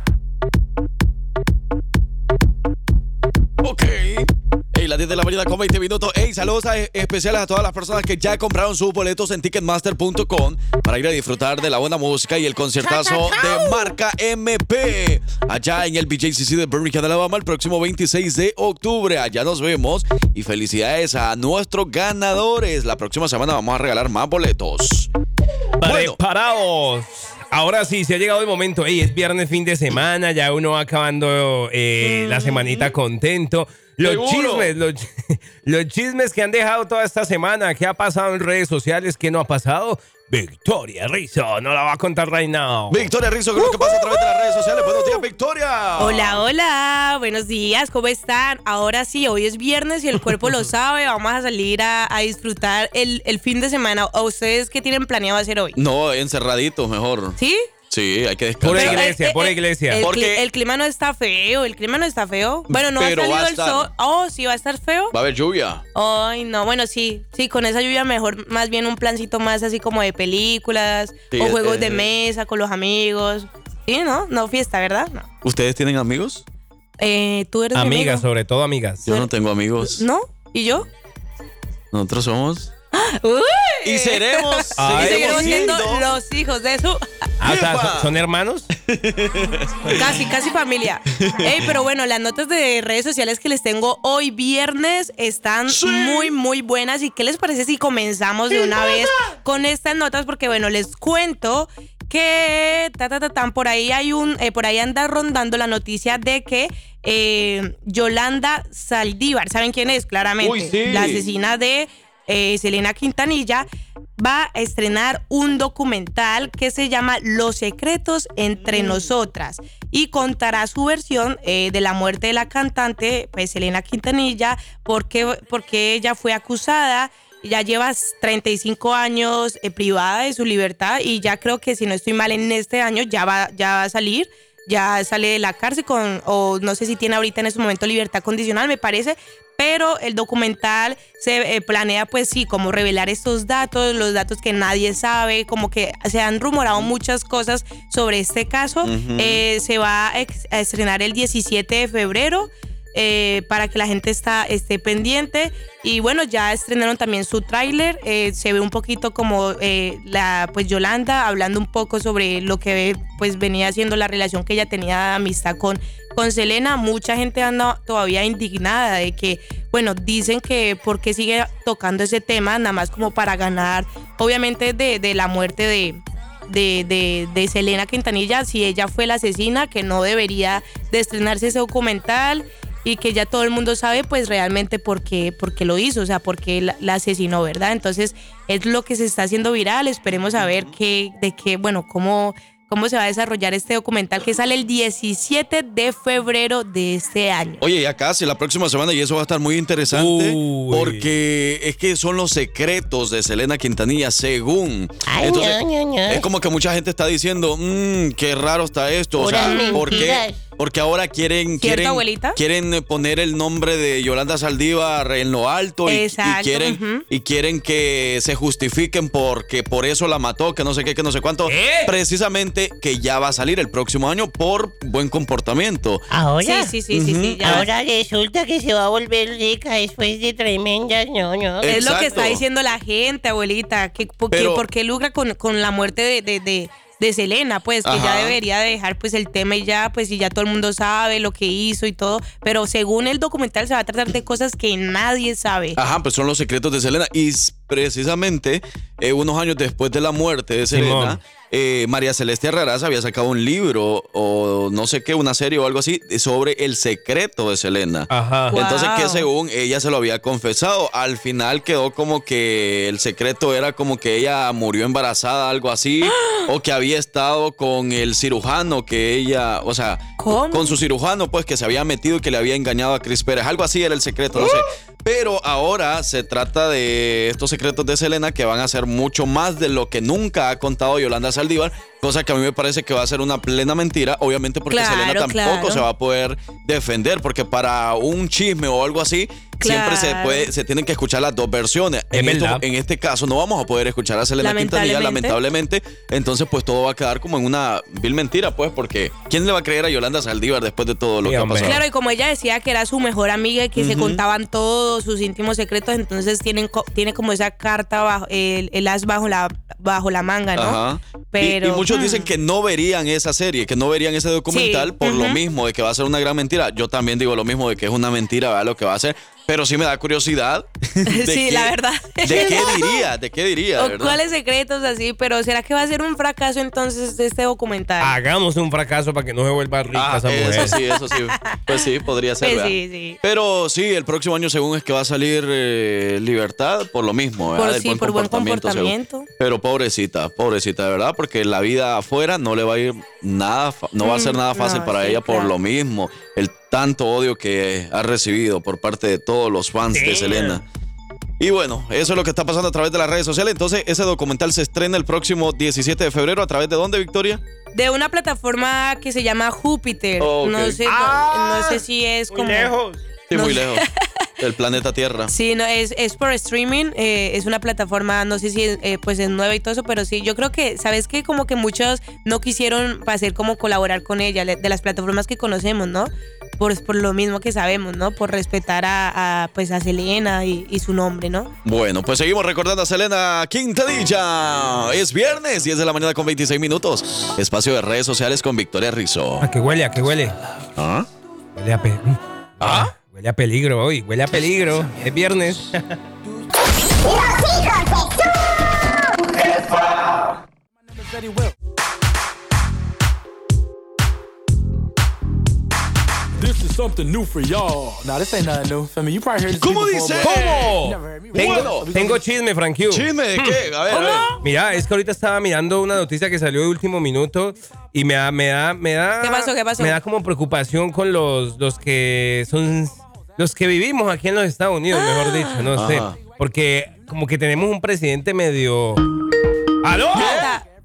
10 de la mañana con 20 minutos. Ey, saludos a- especiales a todas las personas que ya compraron sus boletos en ticketmaster.com para ir a disfrutar de la buena música y el conciertazo de marca MP allá en el BJCC de Birmingham, Alabama, el próximo 26 de octubre. Allá nos vemos y felicidades a nuestros ganadores. La próxima semana vamos a regalar más boletos. Preparados. Ahora sí, se ha llegado el momento. Ey, es viernes, fin de semana, ya uno va acabando eh, la semanita contento. Los Seguro. chismes, los, los chismes que han dejado toda esta semana, ¿qué ha pasado en redes sociales? ¿Qué no ha pasado? Victoria Rizzo, no la va a contar right now. Victoria Rizzo, ¿qué es lo que pasa a través de las redes sociales? Buenos días, Victoria. Hola, hola, buenos días, ¿cómo están? Ahora sí, hoy es viernes y el cuerpo lo sabe, vamos a salir a, a disfrutar el, el fin de semana. ¿A ustedes qué tienen planeado hacer hoy? No, encerraditos mejor. ¿Sí? Sí, hay que descansar. Pero, iglesia, eh, eh, iglesia. El, Porque- el clima no está feo, el clima no está feo. Bueno, no Pero ha va salido el estar. sol. Oh, sí, va a estar feo. Va a haber lluvia. Ay, no, bueno, sí, sí, con esa lluvia mejor, más bien un plancito más así como de películas Sí, o juegos eh, de mesa con los amigos. Sí, ¿no? No fiesta, ¿verdad? No. ¿Ustedes tienen amigos? Eh, ¿Tú eres mi Amigas, amigo? sobre todo amigas. Yo no tengo amigos. ¿No? ¿Y yo? Nosotros somos. ¡Uy! Y seremos. Ay. Y seguiremos siendo los hijos de su... Ah, o sea, ¡Yepa! ¿son, son hermanos? Casi, casi familia. Ey, pero bueno, las notas de redes sociales que les tengo hoy viernes están muy, muy buenas. ¿Y qué les parece si comenzamos de una vez con estas notas? Porque bueno, les cuento que ta, ta, ta, tan, por ahí hay un, eh, por ahí anda rondando la noticia de que eh, Yolanda Saldívar, ¿saben quién es? Claramente. Uy, sí. La asesina de eh, Selena Quintanilla va a estrenar un documental que se llama Los secretos entre nosotras y contará su versión eh, de la muerte de la cantante pues Selena Quintanilla porque, porque ella fue acusada ya lleva 35 años eh, privada de su libertad y ya creo que si no estoy mal en este año ya va, ya va a salir ya sale de la cárcel con, o no sé si tiene ahorita en ese momento libertad condicional, me parece, pero el documental se eh, planea pues sí, como revelar estos datos, los datos que nadie sabe, como que se han rumorado muchas cosas sobre este caso. Ujú. Eh, se va a, a estrenar el 17 de febrero. Eh, para que la gente está, esté pendiente. Y bueno, ya estrenaron también su tráiler. eh, se ve un poquito como eh, la pues Yolanda hablando un poco sobre lo que pues venía haciendo la relación que ella tenía de amistad con, con Selena. Mucha gente anda todavía indignada de que, bueno, dicen que por qué sigue tocando ese tema, nada más como para ganar, obviamente, de, de la muerte de, de, de, de Selena Quintanilla, si ella fue la asesina, que no debería de estrenarse ese documental y que ya todo el mundo sabe pues realmente por qué, por qué lo hizo, o sea, por qué la, la asesinó, ¿verdad? Entonces es lo que se está haciendo viral, esperemos a ver qué, de qué, bueno, cómo, cómo se va a desarrollar este documental que sale el 17 de febrero de este año. Oye, ya casi la próxima semana y eso va a estar muy interesante porque es que son los secretos de Selena Quintanilla según. Ay, Entonces, es como que mucha gente está diciendo, "Mm, qué raro está esto. O sea, ¿por qué? Porque ahora quieren, ¿Cierto, quieren, abuelita? quieren eh, poner el nombre de Yolanda Saldívar en lo alto y, y Exacto, quieren, y quieren que se justifiquen porque por eso la mató, que no sé qué, que no sé cuánto. Precisamente que ya va a salir el próximo año por buen comportamiento. Ahora. Sí, sí, sí, sí, sí, ya. Ahora resulta que se va a volver rica después de tremendas, no. Es lo que está diciendo la gente, abuelita, que, por, que- Pero- por qué lucra con, con la muerte de, de, de- de Selena, pues que ya debería de dejar pues el tema y ya, pues y ya todo el mundo sabe lo que hizo y todo, pero según el documental se va a tratar de cosas que nadie sabe. Ajá, pues son los secretos de Selena. Y precisamente eh, unos años después de la muerte de Selena, Simón. Eh, María Celeste Arraraz había sacado un libro o no sé qué, una serie o algo así sobre el secreto de Selena. Ajá. Entonces que según ella se lo había confesado, al final quedó como que el secreto era como que ella murió embarazada, algo así, o que había estado con el cirujano que ella, o sea, ¿Cómo? con su cirujano pues que se había metido y que le había engañado a Chris Pérez, algo así era el secreto, no sé. Pero ahora se trata de estos secretos de Selena que van a ser mucho más de lo que nunca ha contado Yolanda Saldívar, cosa que a mí me parece que va a ser una plena mentira, obviamente porque Claro, Selena tampoco claro. se va a poder defender, porque para un chisme o algo así, siempre se puede, se tienen que escuchar las dos versiones. Es En, esto- verdad. en este caso no vamos a poder escuchar a Selena Quintanilla, Lamentablemente. Entonces, pues todo va a quedar como en una vil mentira, pues, porque ¿quién le va a creer a Yolanda Saldívar después de todo lo Sí, que ha pasado? Claro, y como ella decía que era su mejor amiga y que se contaban todos sus íntimos secretos, entonces tienen co- tiene como esa carta bajo el, el as bajo la bajo la manga, ¿no? Ajá. Y- Pero, y, muchos hmm. dicen que no verían esa serie, que no verían ese documental Sí, por lo mismo, de que va a ser una gran mentira. Yo también digo lo mismo, de que es una mentira, ¿verdad? Lo que va a ser. Pero sí me da curiosidad. de Sí, qué- la verdad. ¿De qué diría? ¿De qué diría? O ¿verdad? cuáles secretos así, pero ¿será que va a ser un fracaso entonces este documental? Hagamos un fracaso para que no se vuelva rica Ah, esa mujer. eso sí, eso sí. Pues sí, podría ser. Pues sí, sí. Pero sí, el próximo año según es que va a salir eh, Libertad por lo mismo, ¿verdad? Por, Del sí, por buen comportamiento. según. Pero pobrecita, pobrecita, de verdad, porque la vida afuera no le va a ir nada, fa- no va a ser Mm, nada fácil no, para sí, ella por claro. lo mismo, el tanto odio que ha recibido por parte de todos los fans de Damn. Selena. Y bueno, eso es lo que está pasando a través de las redes sociales. Entonces, ese documental se estrena el próximo 17 de febrero. ¿A través de dónde, Victoria? De una plataforma que se llama Júpiter. Oh, ok. No sé, Ah, no, no sé si es Muy como. lejos. Sí, No muy sé. lejos. El planeta Tierra. Sí, no, es, es por streaming, eh, es una plataforma, no sé si es, eh, pues es nueva y todo eso, pero sí, yo creo que, ¿sabes qué? Como que muchos no quisieron hacer como colaborar con ella, de las plataformas que conocemos, ¿no? Por, por lo mismo que sabemos, ¿no? Por respetar a, a, pues a Selena y, y su nombre, ¿no? Bueno, pues seguimos recordando a Selena Quintanilla. Es viernes, 10 de la mañana con 26 minutos. Espacio de redes sociales con Victoria Rizzo. ¿A qué huele? ¿A qué huele? ¿Ah? Huele a, pe- ¿Ah? huele a peligro hoy. Huele a peligro. Es viernes. This is something new for y'all. Nah, this ain't nothing new. I mean, you probably heard this ¿Cómo before, dice? ¿Cómo? Never heard me Tengo, Bueno. tengo chisme, Frank Q. ¿Chisme de qué? A ver, a ver. Mira, es que ahorita estaba mirando una noticia que salió de último minuto y me da, me da, me da. ¿Qué pasó? ¿Qué pasó? Me da como preocupación con los, los que son los que vivimos aquí en los Estados Unidos, mejor dicho, no sé. Porque como que tenemos un presidente medio. ¡Aló!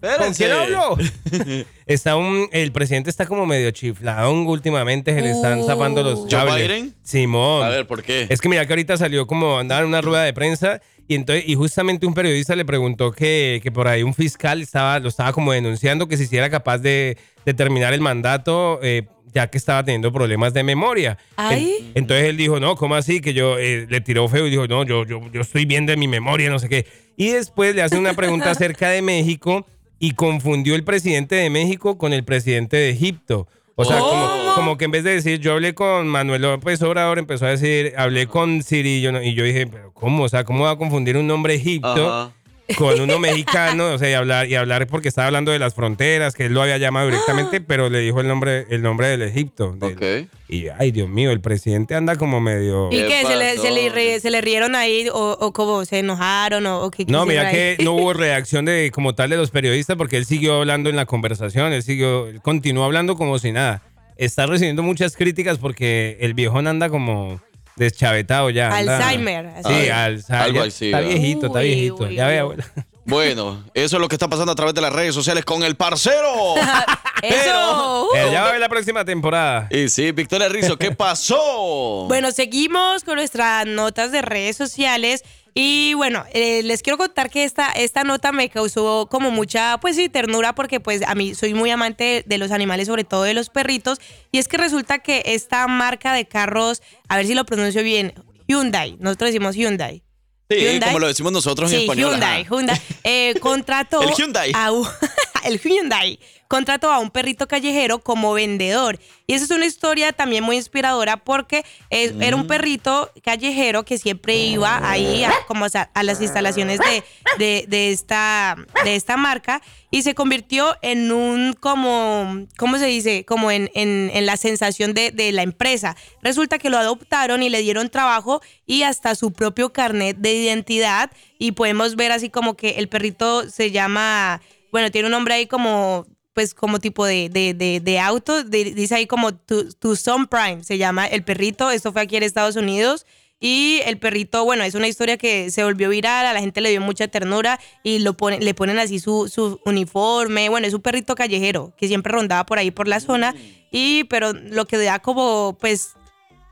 ¿Con quién hablo? está un, el presidente está como medio chifladón últimamente, se le están zapando los ¿Joe cables. Biden? Simón. A ver, ¿por qué? Es que mira que ahorita salió como andaba en una rueda de prensa y entonces y justamente un periodista le preguntó que, que por ahí un fiscal estaba lo estaba como denunciando que si hiciera capaz de, de terminar el mandato eh, ya que estaba teniendo problemas de memoria. Ay. En- entonces él dijo, no, ¿cómo así? Que yo eh, le tiró feo y dijo, no, yo, yo, yo estoy bien de mi memoria, no sé qué. Y después le hace una pregunta acerca de México y confundió el presidente de México con el presidente de Egipto. O sea, como, como que en vez de decir, yo hablé con Manuel López Obrador, empezó a decir, hablé con Siri. Y yo, no- y yo dije, pero ¿cómo? O sea, ¿cómo va a confundir un nombre Egipto? Ajá. Con uno mexicano, o sea, y hablar, y hablar porque estaba hablando de las fronteras, que él lo había llamado directamente, pero le dijo el nombre, el nombre del Egipto. del- Y ay, Dios mío, el presidente anda como medio. ¿Y qué? ¿Se le, se, le re- se le rieron ahí o, o como se enojaron o, o qué No, mira ahí? que no hubo reacción de como tal de los periodistas porque él siguió hablando en la conversación, él siguió, él continuó hablando como si nada. Está recibiendo muchas críticas porque el viejón anda como deschavetado ya. Alzheimer, así. Sí, Alzheimer. algo Ya así, Está viejito, está viejito. uy, ya ve, abuela. Bueno, eso es lo que está pasando a través de las redes sociales con el parcero. Eso. Eh, ya va a ver la próxima temporada. Y sí, Victoria Rizzo, ¿qué pasó? Bueno, seguimos con nuestras notas de redes sociales. Y bueno, eh, les quiero contar que esta, esta nota me causó como mucha, pues sí, ternura porque pues a mí soy muy amante de los animales, sobre todo de los perritos. Y es que resulta que esta marca de carros, a ver si lo pronuncio bien, Hyundai, nosotros decimos Hyundai. sí, Hyundai. como lo decimos nosotros en Sí, español. Hyundai, ajá. Hyundai. Eh, contrató El Hyundai. a el Hyundai contrató a un perrito callejero como vendedor. Y esa es una historia también muy inspiradora porque es- era Mm. un perrito callejero que siempre iba ahí a, como a, a las instalaciones de, de- de esta, de esta marca y se convirtió en un como, ¿cómo se dice? Como en, en- en la sensación de, de la empresa. Resulta que lo adoptaron y le dieron trabajo y hasta su propio carnet de identidad y podemos ver así como que el perrito se llama, bueno, tiene un nombre ahí como pues como tipo de, de, de, de auto, dice ahí como tu, Tucson Prime, se llama el perrito, esto fue aquí en Estados Unidos. Y el perrito, bueno, es una historia que se volvió viral, a la gente le dio mucha ternura y lo ponen, le ponen así su, su uniforme. Bueno, es un perrito callejero que siempre rondaba por ahí por la zona. Y, pero lo que da como, pues,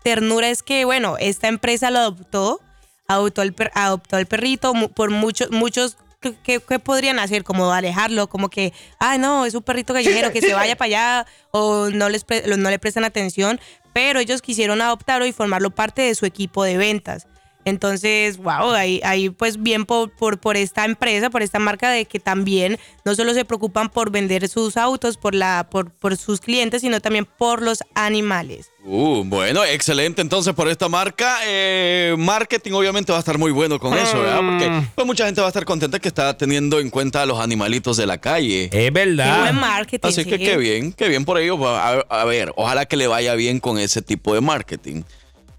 ternura es que, bueno, esta empresa lo adoptó, adoptó el, per- adoptó el perrito por muchos, muchos que podrían hacer, como alejarlo, como que, ah, no, es un perrito callejero, que se vaya para allá, o no, les pre- no le prestan atención, pero ellos quisieron adoptarlo y formarlo parte de su equipo de ventas. Entonces, wow, ahí, ahí pues bien por, por, por esta empresa, por esta marca de que también no solo se preocupan por vender sus autos, por, la, por, por sus clientes, sino también por los animales. Uh, bueno, excelente entonces por esta marca. Eh, marketing obviamente va a estar muy bueno con eso, ¿verdad? Porque pues, mucha gente va a estar contenta que está teniendo en cuenta a los animalitos de la calle. Es Qué verdad. buen marketing. Así que sí. qué bien, qué bien por ello. A, a ver, ojalá que le vaya bien con ese tipo de marketing.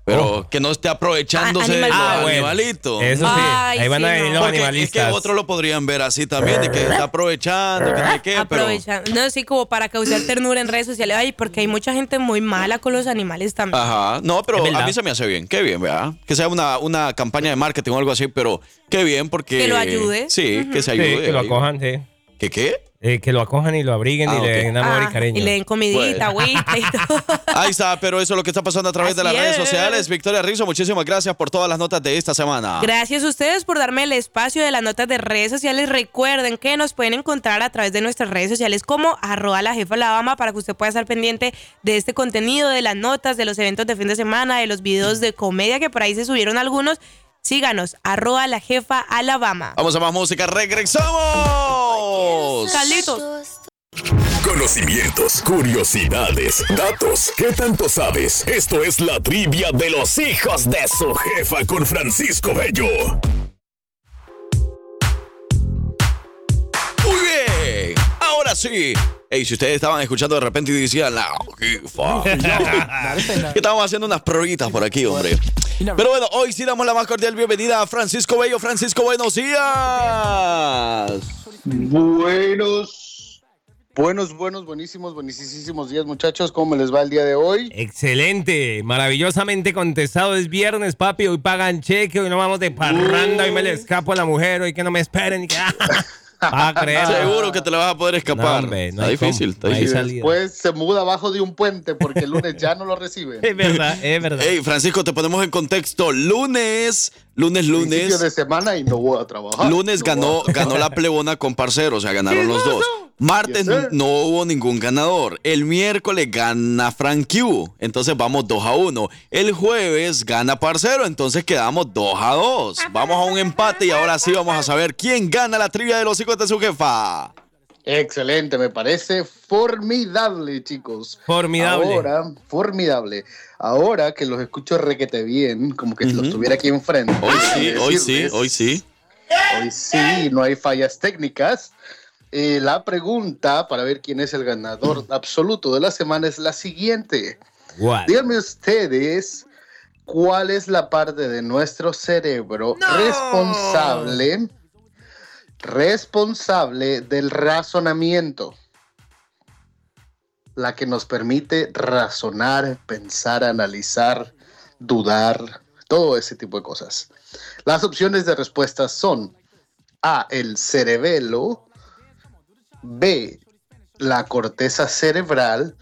Pero que no esté aprovechándose de los Ah, Oh. bueno. animalitos. Eso sí, Ay, ahí van sí, a venir no. los Porque es que animalistas. otros lo podrían ver así también, de que está aprovechando, que no qué, pero... Aprovechando. No, sí, como para causar ternura en redes sociales. Ay, porque hay mucha gente muy mala con los animales también. Ajá, no, pero a mí se me hace bien, qué bien, ¿verdad? Que sea una, una campaña de marketing o algo así, pero qué bien porque... Que lo ayude. Sí, que se Sí, ayude. que lo acojan, sí. ¿Qué qué? Eh, que lo acojan y lo abriguen Ah, y ok. le den amor Ah, y cariño. y le den comidita, agüita y todo. Ahí está, pero eso es lo que está pasando a través de las redes es. sociales. Victoria Rizzo, muchísimas gracias por todas las notas de esta semana. Gracias a ustedes por darme el espacio de las notas de redes sociales. Recuerden que nos pueden encontrar a través de nuestras redes sociales como arroba la jefa Alabama para que usted pueda estar pendiente de este contenido, de las notas, de los eventos de fin de semana, de los videos de comedia que por ahí se subieron algunos. Síganos, arroba la jefa Alabama. Vamos a más música, regresamos. Carlitos. Conocimientos, curiosidades, datos. ¿Qué tanto sabes? Esto es la trivia de los hijos de su jefa con Francisco Bello. Muy bien, ahora sí. Ey, si ustedes estaban escuchando de repente y decían, la jefa. que estábamos haciendo unas pruebitas por aquí, hombre. Pero bueno, hoy sí damos la más cordial bienvenida a Francisco Bello. Francisco, buenos días. Buenos, buenos, buenos, buenísimos, buenísimos días, muchachos. ¿Cómo les va el día de hoy? Excelente, maravillosamente contestado. Es viernes, papi. Hoy pagan cheque, hoy no vamos de parranda, hoy me le escapo a la mujer, hoy que no me esperen. Y que, ah, creer. Seguro que te la vas a poder escapar. No, hombre, no está difícil, está difícil. Pues se muda abajo de un puente porque el lunes ya no lo reciben. Es verdad, es verdad. Ey, Francisco, te ponemos en contexto. Lunes, lunes, Principio lunes. de semana y no voy a trabajar. Lunes No ganó, ganó la plebona con parceros, o sea, ganaron los dos. Martes Yes, no hubo ningún ganador. El miércoles gana Frank Q. Entonces vamos 2 a 1. El jueves gana Parcero. Entonces quedamos 2 a 2. Vamos a un empate y ahora sí vamos a saber quién gana la trivia de los hijos de su jefa. Excelente, me parece formidable, chicos. Formidable. Ahora, formidable. Ahora que los escucho requete bien, como que si los tuviera aquí enfrente. Hoy sí, hoy sí, hoy sí. Hoy sí, no hay fallas técnicas. Eh, la pregunta para ver quién es el ganador absoluto de la semana es la siguiente. What? Díganme ustedes cuál es la parte de nuestro cerebro responsable responsable del razonamiento. La que nos permite razonar, pensar, analizar, dudar, todo ese tipo de cosas. Las opciones de respuesta son A, el cerebelo, B, la corteza cerebral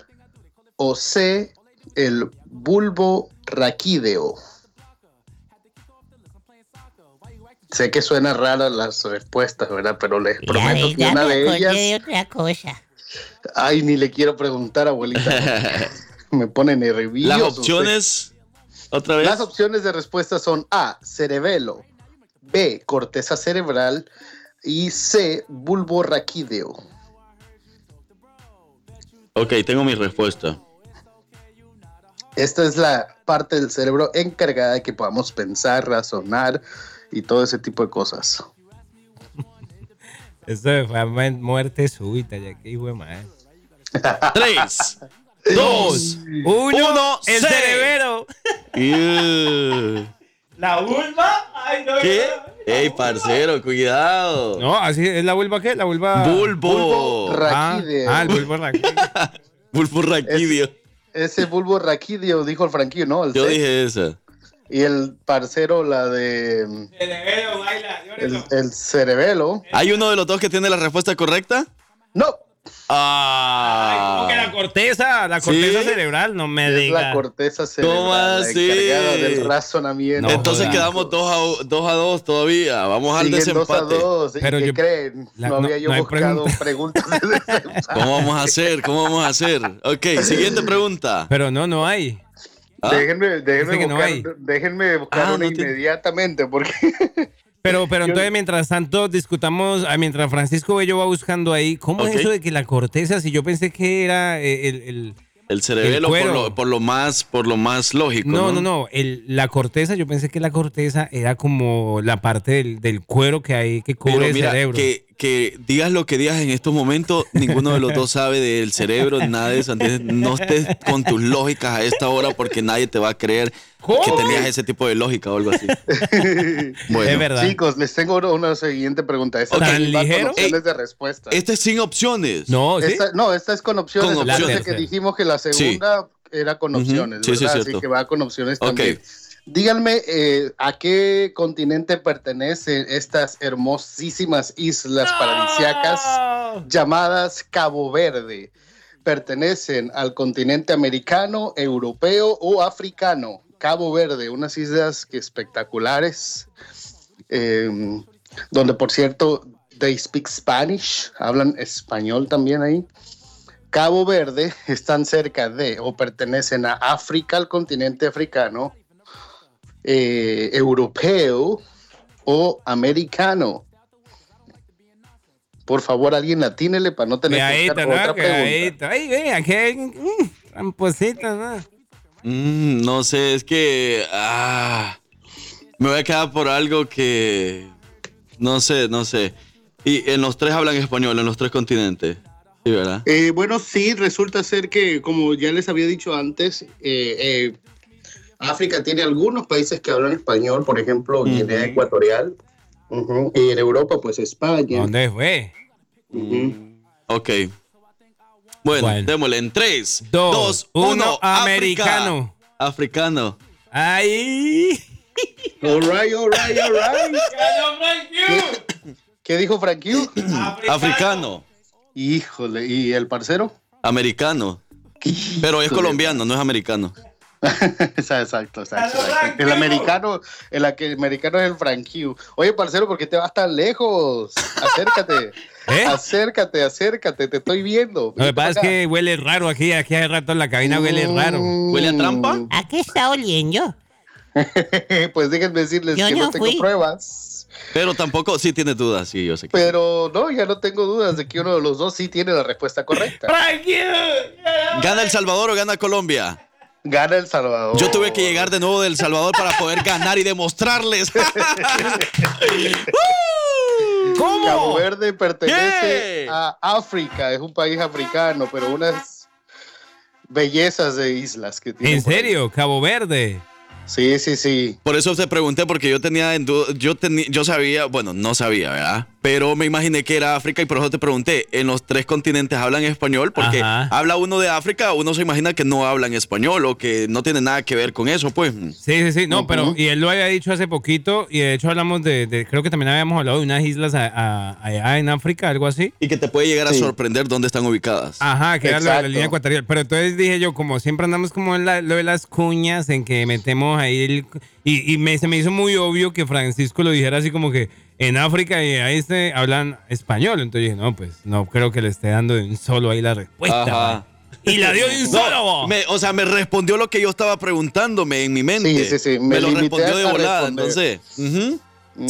o C, el bulbo raquídeo. Sé que suena rara las respuestas, ¿verdad? Pero les prometo que una me de ellas... de otra cosa. Ay, ni le quiero preguntar, abuelita. Me pone nervioso. Las usted. opciones, otra vez. Las opciones de respuesta son A, cerebelo, B, corteza cerebral y C, bulbo raquídeo. Ok, tengo mi respuesta. Esta es la parte del cerebro encargada de que podamos pensar, razonar y todo ese tipo de cosas. Esto fue mu- muerte súbita, ya que hijo de madre. Tres, dos, Uno, uno, el. Ew. La. Ay, no. ¿Qué? Ey, parcero, cuidado. No, así es la vulva qué? La vulva. Bulbo. Bulbo Ah, ah, el bulbo raquídeo. Bulbo raquídeo. Ese bulbo raquídeo dijo el franquillo, ¿no? El Yo dije esa. Y el parcero, la de... Cerebelo, baila, El, el cerebelo. ¿Hay uno de los dos que tiene la respuesta correcta? No. Ah. Porque la corteza, la corteza ¿Sí? cerebral, no me Es diga. la corteza cerebral, encargada del razonamiento. No Entonces quedamos 2 a 2 a 2 todavía. Vamos al dos a desempate. dos. ¿Y Pero qué yo- creen? la- no no- había yo no buscado pregunta. preguntas de. ¿Cómo vamos a hacer? ¿Cómo vamos a hacer? Ok, siguiente pregunta. Pero no, no hay. ¿Ah? Déjenme, déjenme no buscar, hay. déjenme buscar Ah, una no te- inmediatamente porque Pero, pero entonces, mientras tanto, discutamos, ah, mientras Francisco Bello va buscando ahí, ¿cómo es eso de que la corteza, si yo pensé que era eh, el... el- El cerebelo por cuero. lo, por lo más por lo más lógico. no, No, no, no, el- la corteza, yo pensé que la corteza era como la parte del, del cuero que hay que cubre Pero el mira, cerebro. que, que digas lo que digas en estos momentos, ninguno de los dos sabe del cerebro, nada de eso. No estés con tus lógicas a esta hora porque nadie te va a creer que tenías ese tipo de lógica o algo así. Bueno, Es verdad. chicos, les tengo una, siguiente pregunta. Esta Ok. sí ¿Tan va con opciones de respuesta. este es sin opciones. No, ¿sí? Esta- no, esta es con opciones. Con opciones. que dijimos que la segunda era con opciones, Sí, sí, ¿verdad? cierto. Así que va con opciones Ok. también. Díganme eh, a qué continente pertenecen estas hermosísimas islas paradisíacas llamadas Cabo Verde. ¿Pertenecen al continente americano, europeo o africano? Cabo Verde, unas islas que espectaculares, eh, donde por cierto, they speak Spanish, hablan español también ahí. Cabo Verde están cerca de o pertenecen a África, al continente africano, eh, europeo o americano. Por favor, alguien latínele para no tener que buscar ¿no? otra pregunta. Ay, mm, tramposita, ¿no? Mm, no sé, es que ah, me voy a quedar por algo que no sé, no sé. Y en los tres hablan español, en los tres continentes. Sí, ¿verdad? Eh, bueno, sí, resulta ser que, como ya les había dicho antes, eh, eh, África tiene algunos países que hablan español, por ejemplo, Guinea Ecuatorial. Y en Europa, pues España. ¿Dónde fue? Ujú. Ok. Bueno, Bueno. démosle en 3, Dos, 2, uno, 1, americano. Africano. Ay. All right, all right, all right. ¿Qué, qué dijo Frank Q? Africano. Híjole, ¿y el parcero? Americano. Pero es colombiano, no es americano. exacto, exacto, exacto. El americano, el, americano es el Frank Q. Oye, parcero, ¿por qué te vas tan lejos? Acércate. ¿Eh? Acércate, acércate, te estoy viendo. Lo que pasa es que huele raro aquí, aquí hace rato en la cabina huele raro. ¿Huele a trampa? ¿A qué está oliendo? pues déjenme decirles Yo que no no tengo fui. pruebas. Pero tampoco, sí tienes dudas, sí, yo sé que. Pero no, ya no tengo dudas de que uno de los dos sí tiene la respuesta correcta. ¿Gana El Salvador o gana Colombia? Gana El Salvador. Yo tuve que llegar de nuevo del Salvador para poder ganar y demostrarles. ¿Cómo? Cabo Verde pertenece ¿Qué? a África, es un país africano, pero unas bellezas de islas que tiene. ¿En serio? Cabo Verde. Sí, sí, sí. Por eso te pregunté, porque yo tenía en duda, yo tenía, yo sabía, bueno, no sabía, ¿verdad? Pero me imaginé que era África y por eso te pregunté, ¿en los tres continentes hablan español? Porque Ajá. habla uno de África, uno se imagina que no hablan español o que no tiene nada que ver con eso, pues. Sí, sí, sí. No, pero y él lo había dicho hace poquito y de hecho hablamos de, de- creo que también habíamos hablado de unas islas a- a- allá en África, algo así. Y que te puede llegar a Sí. sorprender dónde están ubicadas. Ajá, que era lo de la Exacto. línea ecuatorial. Pero entonces dije yo, como siempre andamos como en la- lo de las cuñas, en que metemos ahí el... Y, y me, se me hizo muy obvio que Francisco lo dijera así como que en África y ahí se hablan español. Entonces dije, no, pues no creo que le esté dando de un solo ahí la respuesta. Ajá. Y la dio de un No, solo. me- o sea, me respondió lo que yo estaba preguntándome en mi mente. Sí, sí, sí, Me, me lo respondió de volada. responder. Entonces,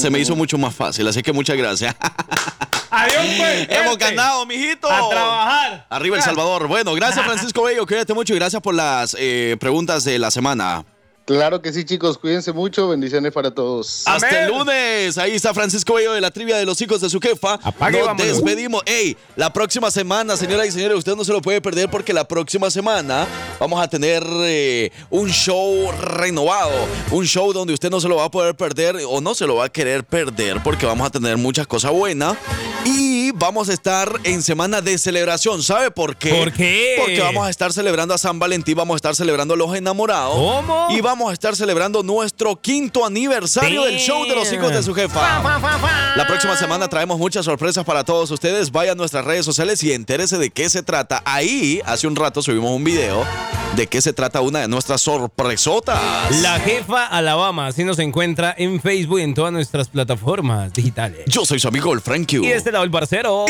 se me hizo mucho más fácil. Así que muchas gracias. Adiós, pues. Hemos ganado, mijito. A trabajar. Arriba El Salvador. Bueno, gracias Francisco Bello, cuídate mucho y gracias por las eh, preguntas de la semana. Claro que sí, chicos, cuídense mucho, bendiciones para todos. Hasta el lunes. Ahí está Francisco Bello de la trivia de los hijos de su jefa. Apague Nos vámonos. despedimos. Ey, la próxima semana, señoras y señores, usted no se lo puede perder porque la próxima semana vamos a tener eh, un show renovado. Un show donde usted no se lo va a poder perder o no se lo va a querer perder porque vamos a tener muchas cosas buenas. Y vamos a estar en semana de celebración. ¿Sabe por qué? ¿Por qué? Porque vamos a estar celebrando a San Valentín, vamos a estar celebrando a los enamorados. ¿Cómo? Y vamos a estar celebrando nuestro quinto aniversario del show de los hijos de su jefa. La próxima semana traemos muchas sorpresas para todos ustedes. Vaya a nuestras redes sociales y entérese de qué se trata. Ahí, hace un rato subimos un video de qué se trata una de nuestras sorpresotas. La jefa Alabama, así nos encuentra en Facebook y en todas nuestras plataformas digitales. Yo soy su amigo el Frankie. Y de este lado el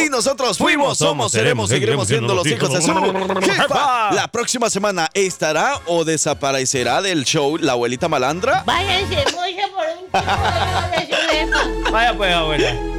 Y nosotros fuimos, somos, seremos, seguiremos siendo los hijos de su jefa. La próxima semana estará o desaparecerá del show la abuelita malandra. Váyanse mucho por un chico de su jefa. Vaya pues, abuela.